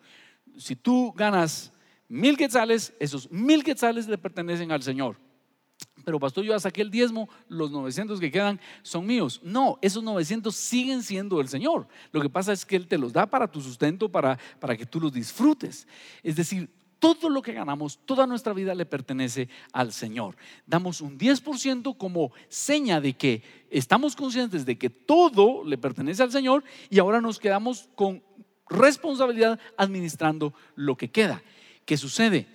Si tú ganas mil quetzales, esos mil quetzales le pertenecen al Señor. Pero pastor, yo ya saqué el diezmo, los 900 que quedan son míos. No, esos 900 siguen siendo del Señor. Lo que pasa es que Él te los da para tu sustento, para, para que tú los disfrutes. Es decir, todo lo que ganamos, toda nuestra vida le pertenece al Señor. Damos un 10% como seña de que estamos conscientes de que todo le pertenece al Señor y ahora nos quedamos con responsabilidad administrando lo que queda. ¿Qué sucede?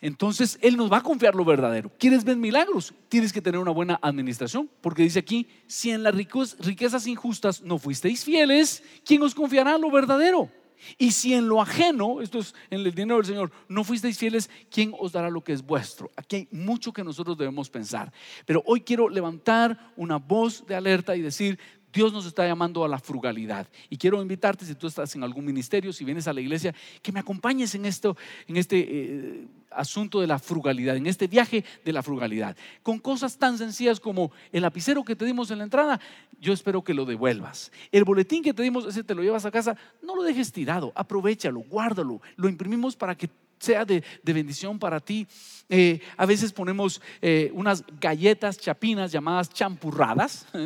Entonces Él nos va a confiar lo verdadero. ¿Quieres ver milagros? Tienes que tener una buena administración, porque dice aquí, si en las riquezas injustas no fuisteis fieles, ¿quién os confiará lo verdadero? Y si en lo ajeno, esto es en el dinero del Señor, no fuisteis fieles, ¿quién os dará lo que es vuestro? Aquí hay mucho que nosotros debemos pensar. Pero hoy quiero levantar una voz de alerta y decir, Dios nos está llamando a la frugalidad. Y quiero invitarte, si tú estás en algún ministerio, si vienes a la iglesia, que me acompañes en, esto, en este eh, asunto de la frugalidad, en este viaje de la frugalidad. Con cosas tan sencillas como el lapicero que te dimos en la entrada, yo espero que lo devuelvas. El boletín que te dimos, ese te lo llevas a casa, no lo dejes tirado, aprovechalo, guárdalo. Lo imprimimos para que sea de, bendición para ti. Eh, a veces ponemos eh, unas galletas chapinas llamadas champurradas.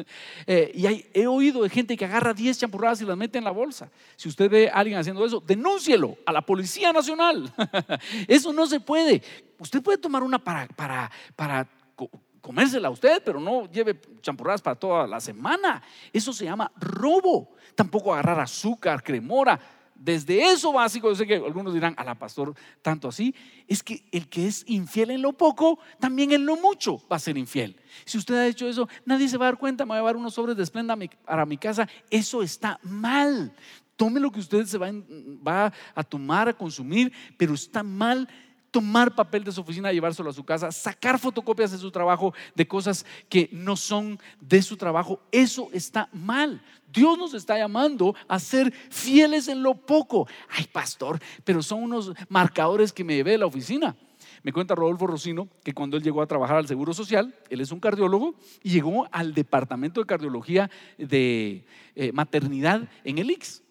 Eh, y he oído de gente que agarra 10 champurradas y las mete en la bolsa. Si usted ve a alguien haciendo eso, denúncielo a la Policía Nacional. eso no se puede. Usted puede tomar una para, para, para co- comérsela usted, pero no lleve champurradas para toda la semana. Eso se llama robo. Tampoco agarrar azúcar, cremora. Desde eso básico, yo sé que algunos dirán, a la pastor, tanto así, es que el que es infiel en lo poco, también en lo mucho va a ser infiel. Si usted ha hecho eso, nadie se va a dar cuenta, me voy a llevar unos sobres de esplenda para mi casa, eso está mal. Tome lo que usted se va, va a tomar, a consumir, pero está mal tomar papel de su oficina, llevárselo a su casa, sacar fotocopias de su trabajo de cosas que no son de su trabajo, eso está mal. Dios nos está llamando a ser fieles en lo poco. Ay, pastor, pero son unos marcadores que me llevé de la oficina. Me cuenta Rodolfo Rocino que cuando él llegó a trabajar al Seguro Social, él es un cardiólogo, y llegó al departamento de cardiología de eh, maternidad en el IX.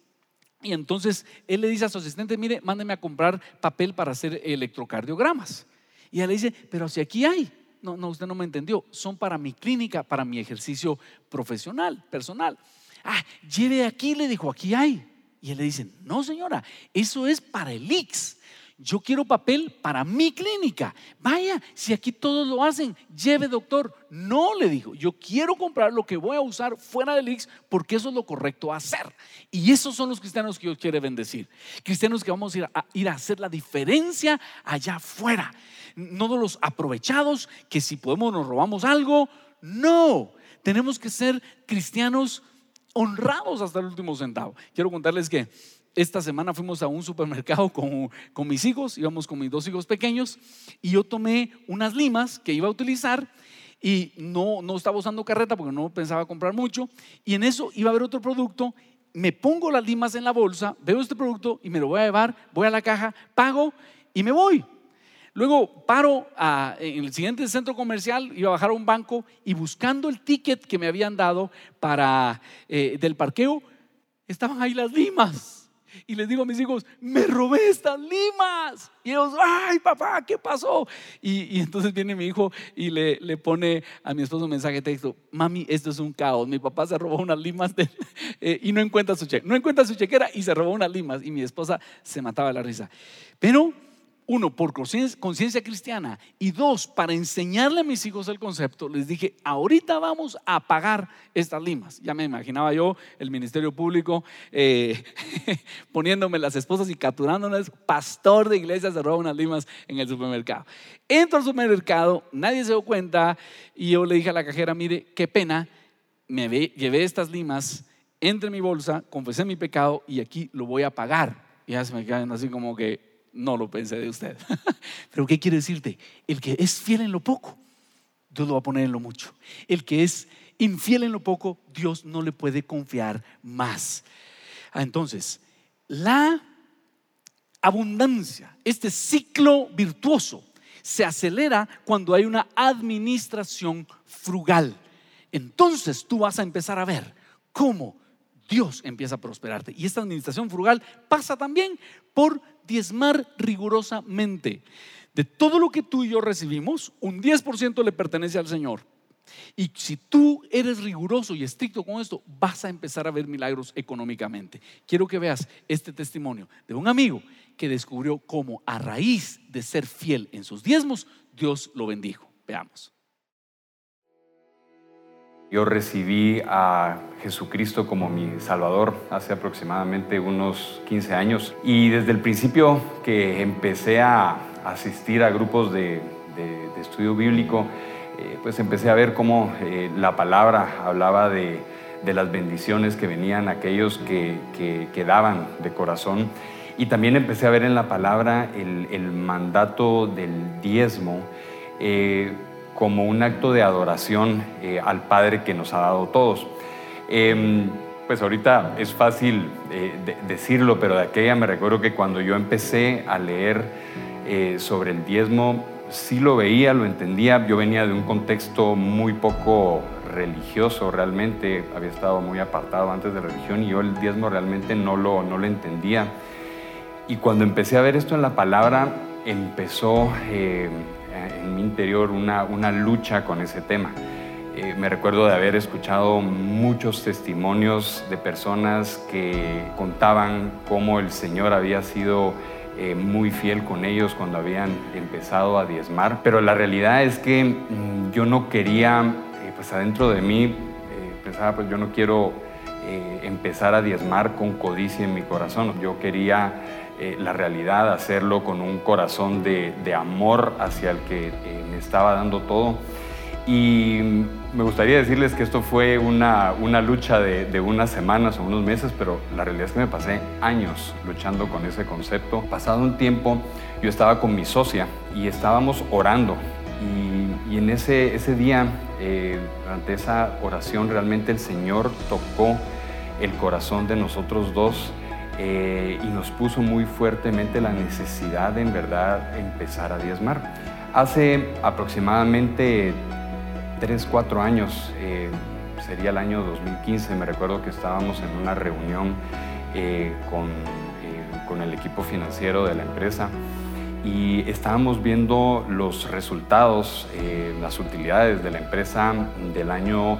Y entonces él le dice a su asistente, mire, mándeme a comprar papel para hacer electrocardiogramas. Y ella le dice, pero si aquí hay. No, no, usted no me entendió. Son para mi clínica, para mi ejercicio profesional, personal. Ah, lleve aquí, le dijo, aquí hay. Y él le dice, no señora, eso es para el IX. Yo quiero papel para mi clínica. Vaya, si aquí todos lo hacen, lleve doctor. No, le dijo, yo quiero comprar lo que voy a usar fuera del IX porque eso es lo correcto hacer. Y esos son los cristianos que Dios quiere bendecir. Cristianos que vamos a ir a, ir a hacer la diferencia allá afuera. No de los aprovechados que si podemos nos robamos algo. No, tenemos que ser cristianos honrados hasta el último centavo. Quiero contarles que esta semana fuimos a un supermercado con, con mis hijos, íbamos con mis dos hijos pequeños, y yo tomé unas limas que iba a utilizar y no, no estaba usando carreta porque no pensaba comprar mucho, y en eso iba a haber otro producto, me pongo las limas en la bolsa, veo este producto y me lo voy a llevar, voy a la caja, pago y me voy. Luego paro a- en el siguiente centro comercial, iba a bajar a un banco y buscando el ticket que me habían dado para, eh, del parqueo, estaban ahí las limas. Y les digo a mis hijos, me robé estas limas. Y ellos, ay papá, ¿qué pasó? Y, entonces viene mi hijo y le, le pone a mi esposo un mensaje texto, mami, esto es un caos. Mi papá se robó unas limas eh, y no encuentra su cheque. No encuentra su chequera y se robó unas limas. Y mi esposa se mataba la risa. Pero uno, por conciencia cristiana. Y dos, para enseñarle a mis hijos el concepto, les dije, ahorita vamos a pagar estas limas. Ya me imaginaba yo el Ministerio Público eh, poniéndome las esposas y capturándolas. Pastor de iglesia se roba unas limas en el supermercado. Entro al supermercado, nadie se dio cuenta y yo le dije a la cajera, mire, qué pena, me llevé estas limas entre mi bolsa, confesé mi pecado y aquí lo voy a pagar. Y ya se me quedan así como que no lo pensé de usted. Pero ¿qué quiere decirte? El que es fiel en lo poco, Dios lo va a poner en lo mucho. El que es infiel en lo poco, Dios no le puede confiar más. Ah, Entonces, la abundancia, este ciclo virtuoso, se acelera cuando hay una administración frugal. Entonces tú vas a empezar a ver cómo Dios empieza a prosperarte. Y esta administración frugal pasa también por diezmar rigurosamente. De todo lo que tú y yo recibimos, un 10% le pertenece al Señor. Y si tú eres riguroso y estricto con esto, vas a empezar a ver milagros económicamente. Quiero que veas este testimonio de un amigo que descubrió cómo a raíz de ser fiel en sus diezmos, Dios lo bendijo. Veamos. Yo recibí a Jesucristo como mi Salvador hace aproximadamente unos 15 años y desde el principio que empecé a asistir a grupos de, estudio bíblico, eh, pues empecé a ver cómo eh, la palabra hablaba de, las bendiciones que venían aquellos que, que, daban de corazón y también empecé a ver en la palabra el, el mandato del diezmo. eh, como un acto de adoración eh, al Padre que nos ha dado todos. Em, pues ahorita es fácil eh, de- decirlo, pero de aquella me recuerdo que cuando yo empecé a leer eh, sobre el diezmo, sí lo veía, lo entendía. Yo venía de un contexto muy poco religioso realmente, había estado muy apartado antes de religión y yo el diezmo realmente no lo, no lo entendía. Y cuando empecé a ver esto en la palabra, empezó eh, en mi interior una, una lucha con ese tema. Eh, me recuerdo de haber escuchado muchos testimonios de personas que contaban cómo el Señor había sido eh, muy fiel con ellos cuando habían empezado a diezmar, pero la realidad es que mm, yo no quería, eh, pues adentro de mí, pensaba, pues yo no quiero empezar a diezmar con codicia en mi corazón, yo quería la realidad hacerlo con un corazón de, amor hacia el que me estaba dando todo. Y me gustaría decirles que esto fue una, una lucha de, unas semanas o unos meses, pero la realidad es que me pasé años luchando con ese concepto. Pasado un tiempo, yo estaba con mi socia y estábamos orando. Y, y en ese, ese día, eh, durante esa oración, realmente el Señor tocó el corazón de nosotros dos eh, y nos puso muy fuertemente la necesidad de en verdad empezar a diezmar. Hace aproximadamente tres, cuatro años, eh, sería el año 2015, me recuerdo que estábamos en una reunión eh, con, con, el equipo financiero de la empresa y estábamos viendo los resultados, las utilidades de la empresa del año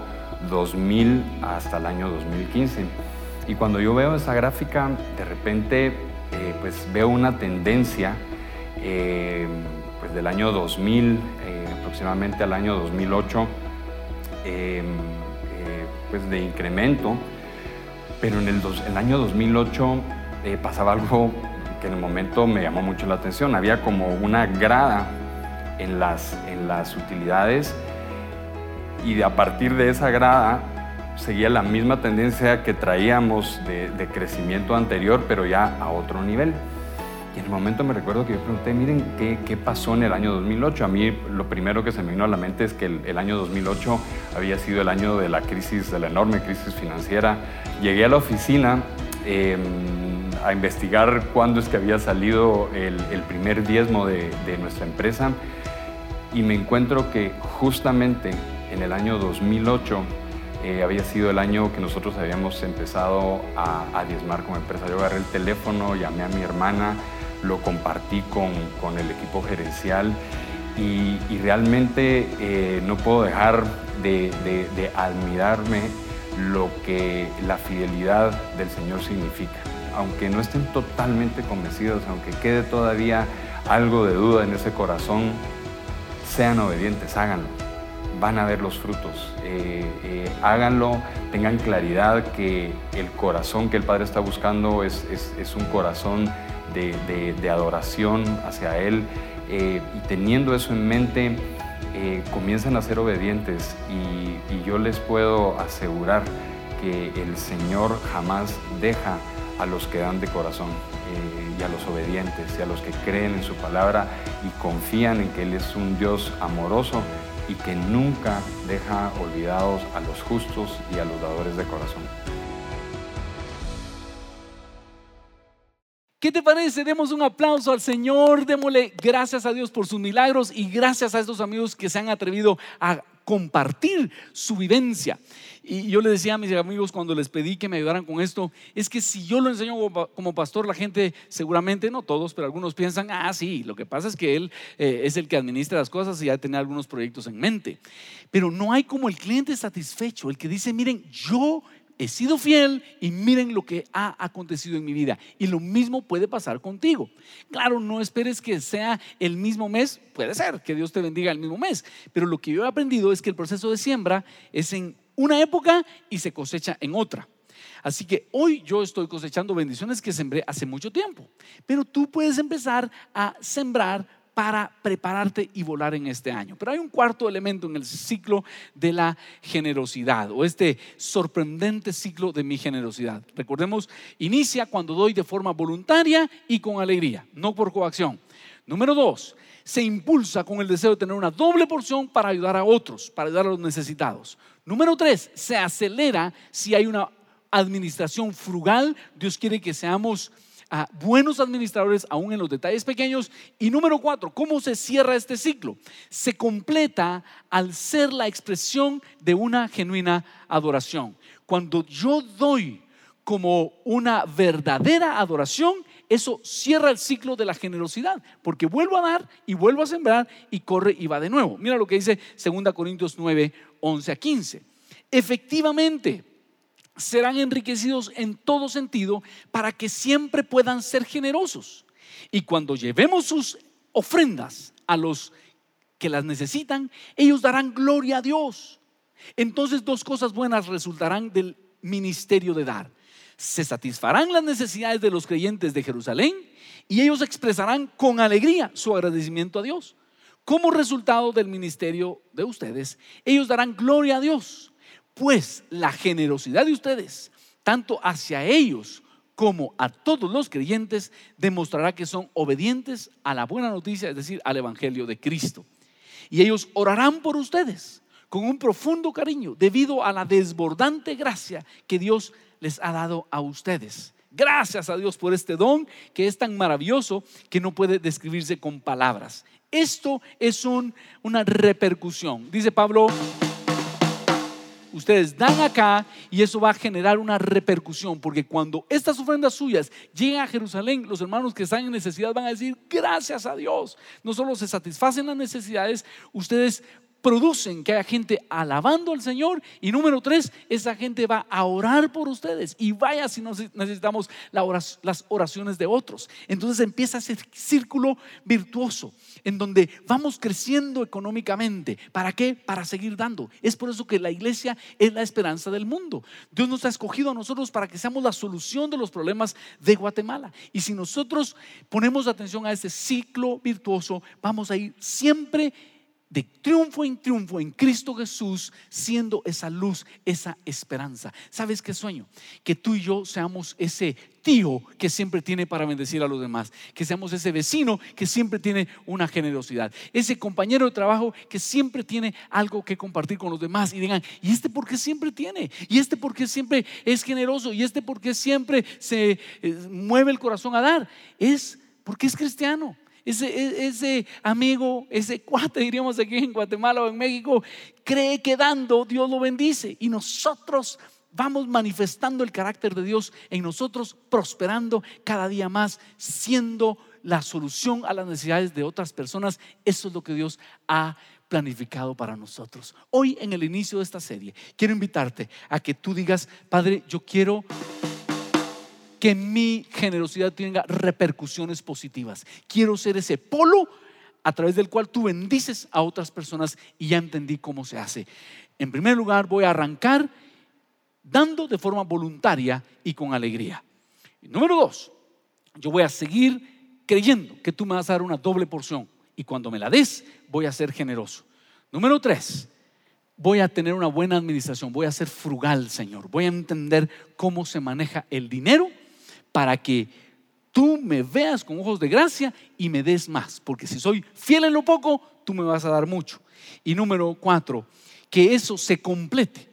2000 hasta el año 2015. Y cuando yo veo esa gráfica, de repente pues veo una tendencia pues del año 2000 aproximadamente al año 2008, em, eh, pues de incremento, pero en el, el año 2008 eh, pasaba algo que en el momento me llamó mucho la atención. Había como una grada en las, en las utilidades y a partir de esa grada seguía la misma tendencia que traíamos de, crecimiento anterior, pero ya a otro nivel. Y en el momento me recuerdo que yo pregunté, miren, ¿qué, ¿qué, pasó en el año 2008? A mí lo primero que se me vino a la mente es que el, año 2008 había sido el año de la crisis, de la enorme crisis financiera. Llegué a la oficina em, a investigar cuándo es que había salido el, primer diezmo de, nuestra empresa y me encuentro que justamente en el año 2008 eh, había sido el año que nosotros habíamos empezado a, diezmar como empresa. Yo agarré el teléfono, llamé a mi hermana, lo compartí con, con el equipo gerencial y, realmente eh, no puedo dejar de, de, de, admirarme lo que la fidelidad del Señor significa. Aunque no estén totalmente convencidos, aunque quede todavía algo de duda en ese corazón, sean obedientes, háganlo. Van a ver los frutos. Eh, eh, háganlo, tengan claridad que el corazón que el Padre está buscando es, un corazón de, adoración hacia Él eh, y teniendo eso en mente, comienzan a ser obedientes y, yo les puedo asegurar que el Señor jamás deja a los que dan de corazón y a los obedientes y a los que creen en su palabra y confían en que Él es un Dios amoroso y que nunca deja olvidados a los justos y a los dadores de corazón. ¿Qué te parece? Demos un aplauso al Señor, démosle gracias a Dios por sus milagros y gracias a estos amigos que se han atrevido a compartir su vivencia. Y yo le decía a mis amigos cuando les pedí que me ayudaran con esto, es que si yo lo enseño como pastor, la gente seguramente, no todos, pero algunos piensan, ah, sí, lo que pasa es que él eh, es el que administra las cosas y ya tiene algunos proyectos en mente. Pero no hay como el cliente satisfecho, el que dice, miren, yo he sido fiel y miren lo que ha acontecido en mi vida. Y lo mismo puede pasar contigo. Claro, no esperes que sea el mismo mes, puede ser que Dios te bendiga el mismo mes, pero lo que yo he aprendido es que el proceso de siembra es en una época y se cosecha en otra. Así que hoy yo estoy cosechando bendiciones que sembré hace mucho tiempo, pero tú puedes empezar a sembrar para prepararte y volar en este año. Pero hay un cuarto elemento en el ciclo de la generosidad o este sorprendente ciclo de mi generosidad. Recordemos, inicia cuando doy de forma voluntaria y con alegría, no por coacción. Número dos, se impulsa con el deseo de tener una doble porción para ayudar a otros, para ayudar a los necesitados. Número tres, se acelera si hay una administración frugal. Dios quiere que seamos a buenos administradores aún en los detalles pequeños. Y número cuatro, ¿cómo se cierra este ciclo? Se completa al ser la expresión de una genuina adoración. Cuando yo doy como una verdadera adoración, eso cierra el ciclo de la generosidad, porque vuelvo a dar y vuelvo a sembrar y corre y va de nuevo. Mira lo que dice 2 Corintios 9, 11 a 15. Efectivamente, serán enriquecidos en todo sentido para que siempre puedan ser generosos. Y cuando llevemos sus ofrendas a los que las necesitan, ellos darán gloria a Dios. Entonces dos cosas buenas resultarán del ministerio de dar. Se satisfarán las necesidades de los creyentes de Jerusalén y ellos expresarán con alegría su agradecimiento a Dios. Como resultado del ministerio de ustedes, ellos darán gloria a Dios, pues la generosidad de ustedes, tanto hacia ellos como a todos los creyentes, demostrará que son obedientes a la buena noticia, es decir, al Evangelio de Cristo y ellos orarán por ustedes con un profundo cariño debido a la desbordante gracia que Dios les ha dado a ustedes. Gracias a Dios por este don que es tan maravilloso que no puede describirse con palabras. Esto es una repercusión. Dice Pablo, ustedes dan acá y eso va a generar una repercusión, porque cuando estas ofrendas suyas lleguen a Jerusalén, los hermanos que están en necesidad van a decir, gracias a Dios. No solo se satisfacen las necesidades, ustedes producen que haya gente alabando al Señor. Y número tres, esa gente va a orar por ustedes. Y vaya si necesitamos las oraciones de otros. Entonces empieza ese círculo virtuoso en donde vamos creciendo económicamente. ¿Para qué? Para seguir dando. Es por eso que la iglesia es la esperanza del mundo. Dios nos ha escogido a nosotros para que seamos la solución de los problemas de Guatemala. Y si nosotros ponemos atención a este ciclo virtuoso, vamos a ir siempre de triunfo en triunfo en Cristo Jesús, siendo esa luz, esa esperanza. ¿Sabes qué sueño? Que tú y yo seamos ese tío que siempre tiene para bendecir a los demás, que seamos ese vecino que siempre tiene una generosidad, ese compañero de trabajo que siempre tiene algo que compartir con los demás y digan, ¿y este por qué siempre tiene? ¿Y este por qué siempre es generoso? ¿Y este por qué siempre se eh, mueve el corazón a dar? Es porque es cristiano ese, ese amigo, ese cuate, diríamos aquí en Guatemala o en México, cree que dando Dios lo bendice. Y nosotros vamos manifestando el carácter de Dios en nosotros, prosperando cada día más, siendo la solución a las necesidades de otras personas. Eso es lo que Dios ha planificado para nosotros. Hoy en el inicio de esta serie, quiero invitarte a que tú digas, Padre, yo quiero que mi generosidad tenga repercusiones positivas. Quiero ser ese polo a través del cual tú bendices a otras personas y ya entendí cómo se hace. En primer lugar, voy a arrancar dando de forma voluntaria y con alegría. número dos, yo voy a seguir creyendo que tú me vas a dar una doble porción y cuando me la des, voy a ser generoso. Número tres, voy a tener una buena administración, voy a ser frugal, Señor. Voy a entender cómo se maneja el dinero para que tú me veas con ojos de gracia y me des más. Porque si soy fiel en lo poco, tú me vas a dar mucho. Y número cuatro, que eso se complete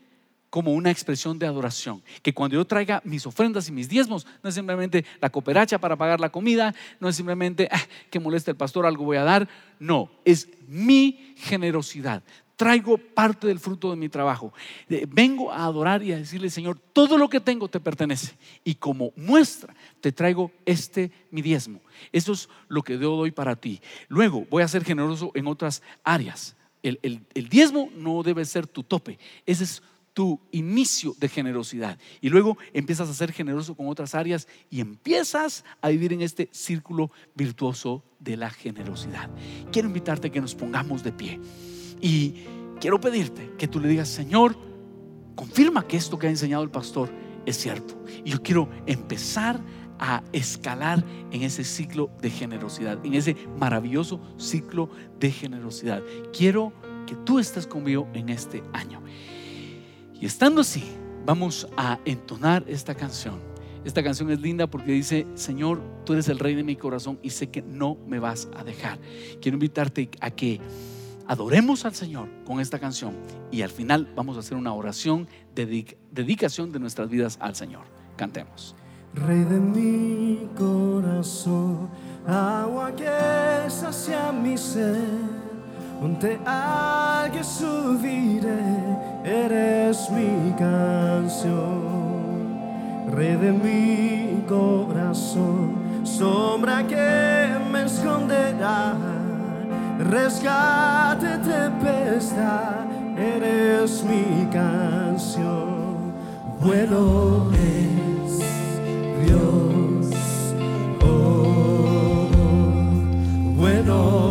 como una expresión de adoración. Que cuando yo traiga mis ofrendas y mis diezmos, no es simplemente la cooperacha para pagar la comida, no es simplemente ah, que moleste el pastor, algo voy a dar. No, es mi generosidad traigo parte del fruto de mi trabajo. Eh, vengo a adorar y a decirle, Señor, todo lo que tengo te pertenece. Y como muestra, te traigo este mi diezmo. Eso es lo que yo doy para ti. Luego voy a ser generoso en otras áreas. El, el diezmo no debe ser tu tope. Ese es tu inicio de generosidad. Y luego empiezas a ser generoso con otras áreas y empiezas a vivir en este círculo virtuoso de la generosidad. Quiero invitarte a que nos pongamos de pie. Y quiero pedirte que tú le digas, Señor, confirma que esto que ha enseñado el pastor es cierto. Y yo quiero empezar a escalar en ese ciclo de generosidad, en ese maravilloso ciclo de generosidad. Quiero que tú estés conmigo en este año. Y estando así, vamos a entonar esta canción. Esta canción es linda porque dice, Señor, tú eres el rey de mi corazón y sé que no me vas a dejar. Quiero invitarte a que adoremos al Señor con esta canción y al final vamos a hacer una oración de dedicación de nuestras vidas al Señor. Cantemos. Rey de mi corazón, agua que sacia mi ser, monte al que subiré, eres mi canción. Rey de mi corazón, sombra que me esconderá, rescate, tempestad, eres mi canción. Bueno es Dios, oh, bueno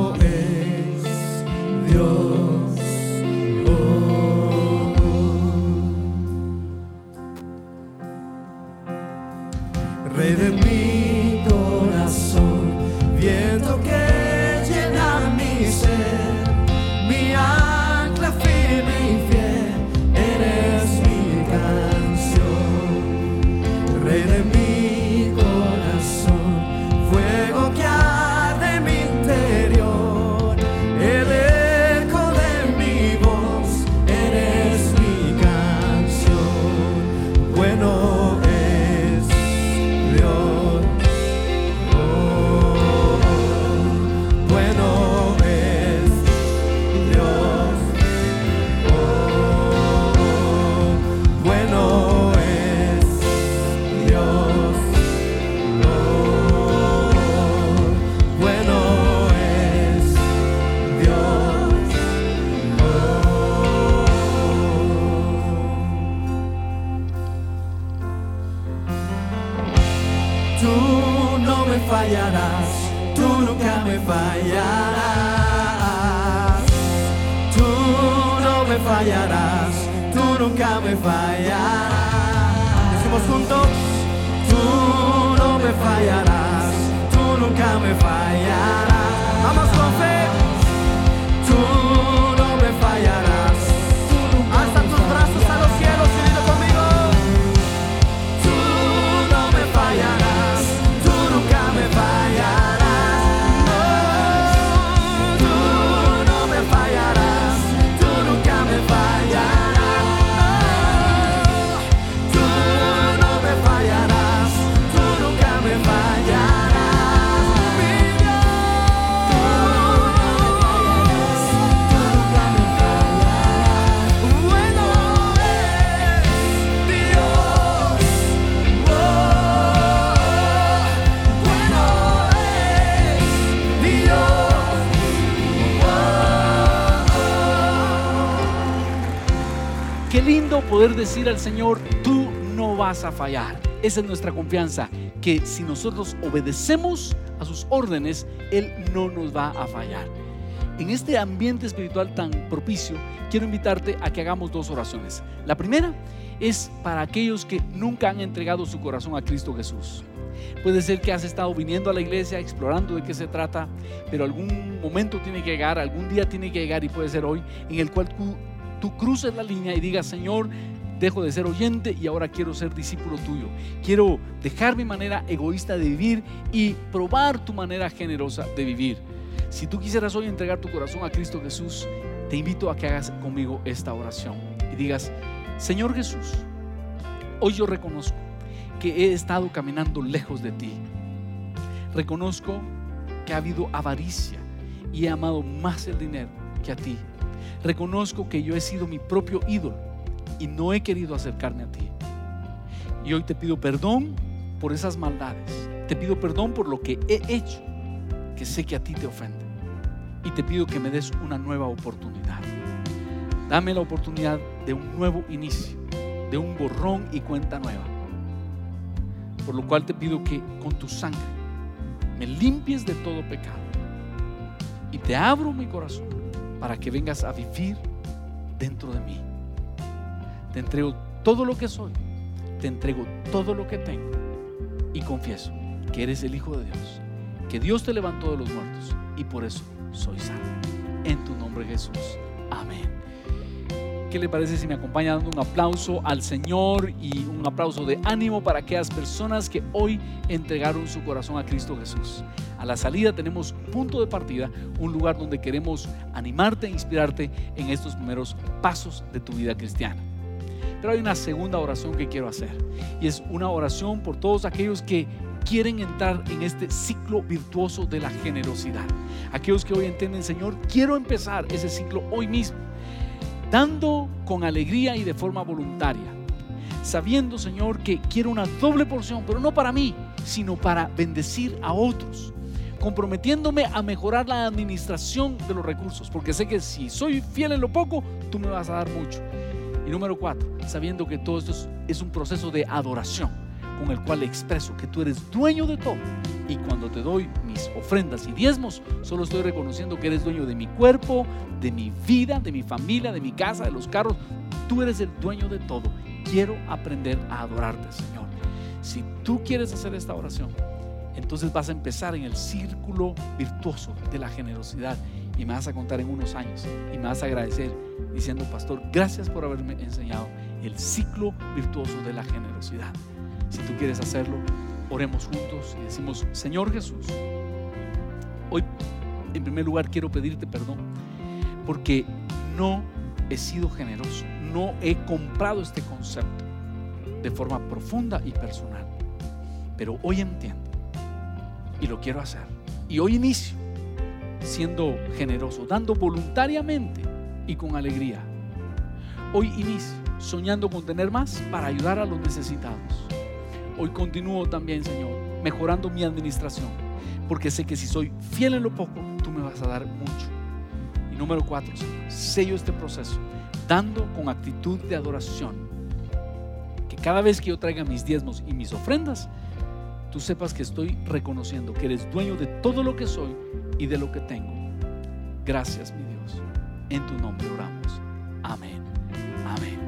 nunca me fallarás. Decimos juntos, tú no me fallarás, tú nunca me fallarás. Vamos con fe, poder decir al Señor, tú no vas a fallar. Esa es nuestra confianza, que si nosotros obedecemos a sus órdenes, Él no nos va a fallar. En este ambiente espiritual tan propicio, quiero invitarte a que hagamos dos oraciones. La primera es para aquellos que nunca han entregado su corazón a Cristo Jesús. Puede ser que has estado viniendo a la iglesia, explorando de qué se trata, pero algún momento tiene que llegar, algún día tiene que llegar y puede ser hoy, en el cual tú, tú cruces la línea y digas, Señor, dejo de ser oyente y ahora quiero ser discípulo tuyo. Quiero dejar mi manera egoísta de vivir y probar tu manera generosa de vivir. Si tú quisieras hoy entregar tu corazón a Cristo Jesús, te invito a que hagas conmigo esta oración y digas, Señor Jesús, hoy yo reconozco que he estado caminando lejos de ti. Reconozco que ha habido avaricia y he amado más el dinero que a ti. Reconozco que yo he sido mi propio ídolo y no he querido acercarme a ti. Y hoy te pido perdón por esas maldades. Te pido perdón por lo que he hecho, que sé que a ti te ofende. Y te pido que me des una nueva oportunidad. Dame la oportunidad de un nuevo inicio, de un borrón y cuenta nueva. Por lo cual te pido que con tu sangre me limpies de todo pecado. Y te abro mi corazón para que vengas a vivir dentro de mí. Te entrego todo lo que soy. Te entrego todo lo que tengo. Y confieso que eres el Hijo de Dios. Que Dios te levantó de los muertos. Y por eso soy salvo. En tu nombre Jesús. Amén. ¿Qué le parece si me acompaña dando un aplauso al Señor y un aplauso de ánimo para aquellas personas que hoy entregaron su corazón a Cristo Jesús? A la salida tenemos punto de partida, un lugar donde queremos animarte e inspirarte en estos primeros pasos de tu vida cristiana. Pero hay una segunda oración que quiero hacer y es una oración por todos aquellos que quieren entrar en este ciclo virtuoso de la generosidad. Aquellos que hoy entienden, Señor, quiero empezar ese ciclo hoy mismo dando con alegría y de forma voluntaria, sabiendo, Señor, que quiero una doble porción, pero no para mí, sino para bendecir a otros, comprometiéndome a mejorar la administración de los recursos, porque sé que si soy fiel en lo poco, tú me vas a dar mucho. Y número cuatro, sabiendo que todo esto es, un proceso de adoración con el cual expreso que tú eres dueño de todo. Y cuando te doy mis ofrendas y diezmos, solo estoy reconociendo que eres dueño de mi cuerpo, de mi vida, de mi familia, de mi casa, de los carros. Tú eres el dueño de todo. Quiero aprender a adorarte, Señor. Si tú quieres hacer esta oración, entonces vas a empezar en el círculo virtuoso de la generosidad y me vas a contar en unos años y me vas a agradecer diciendo, pastor, gracias por haberme enseñado el ciclo virtuoso de la generosidad. Si tú quieres hacerlo, oremos juntos y decimos, Señor Jesús, hoy en primer lugar quiero pedirte perdón porque no he sido generoso, no he comprado este concepto de forma profunda y personal. Pero hoy entiendo y lo quiero hacer. Y hoy inicio siendo generoso, dando voluntariamente y con alegría. Hoy inicio soñando con tener más para ayudar a los necesitados. Hoy continúo también, Señor, mejorando mi administración, porque sé que si soy fiel en lo poco, tú me vas a dar mucho. Y número cuatro, Señor, sello este proceso, dando con actitud de adoración. Que cada vez que yo traiga mis diezmos y mis ofrendas, tú sepas que estoy reconociendo que eres dueño de todo lo que soy y de lo que tengo. Gracias, mi Dios. En tu nombre oramos. Amén. Amén.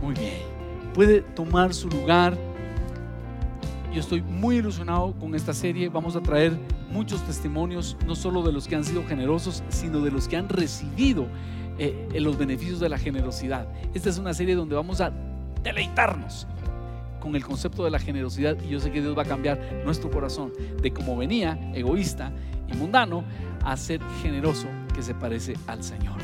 Muy bien. Puede tomar su lugar. Yo estoy muy ilusionado con esta serie. Vamos a traer muchos testimonios, no solo de los que han sido generosos, sino de los que han recibido eh, los beneficios de la generosidad. Esta es una serie donde vamos a deleitarnos con el concepto de la generosidad y yo sé que Dios va a cambiar nuestro corazón de como venía, egoísta y mundano, a ser generoso que se parece al Señor.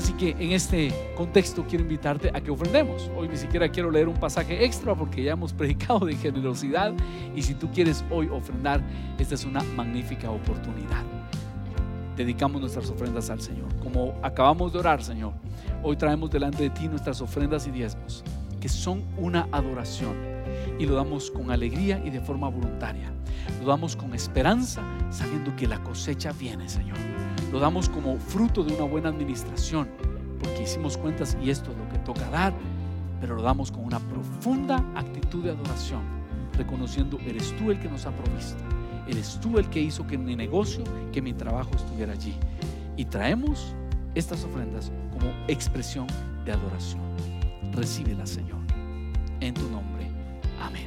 Así que en este contexto quiero invitarte a que ofrendemos. Hoy ni siquiera quiero leer un pasaje extra porque ya hemos predicado de generosidad y si tú quieres hoy ofrendar, esta es una magnífica oportunidad. Dedicamos nuestras ofrendas al Señor. Como acabamos de orar, Señor, hoy traemos delante de ti nuestras ofrendas y diezmos, que son una adoración y lo damos con alegría y de forma voluntaria. Lo damos con esperanza, sabiendo que la cosecha viene, Señor lo damos como fruto de una buena administración, porque hicimos cuentas y esto es lo que toca dar, pero lo damos con una profunda actitud de adoración, reconociendo, eres tú el que nos ha provisto, eres tú el que hizo que mi negocio, que mi trabajo estuviera allí. Y traemos estas ofrendas como expresión de adoración. Recíbela, Señor, en tu nombre. Amén.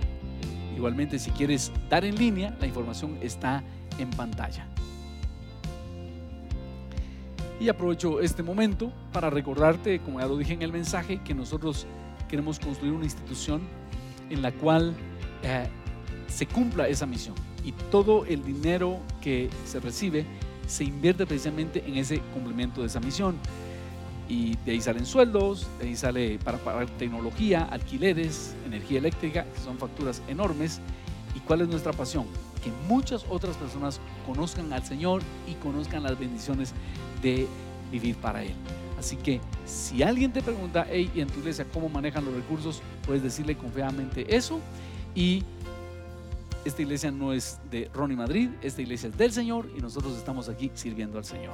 Igualmente, si quieres dar en línea, la información está en pantalla. Y aprovecho este momento para recordarte, como ya lo dije en el mensaje, que nosotros queremos construir una institución en la cual eh, se cumpla esa misión. Y todo el dinero que se recibe se invierte precisamente en ese cumplimiento de esa misión. Y de ahí salen sueldos, de ahí sale para pagar tecnología, alquileres, energía eléctrica, que son facturas enormes. ¿Y cuál es nuestra pasión? Que muchas otras personas conozcan al Señor y conozcan las bendiciones de vivir para Él. Así que si alguien te pregunta, hey, ¿y en tu iglesia cómo manejan los recursos? Puedes decirle confiadamente eso. Y esta iglesia no es de Ronnie Madrid, esta iglesia es del Señor y nosotros estamos aquí sirviendo al Señor.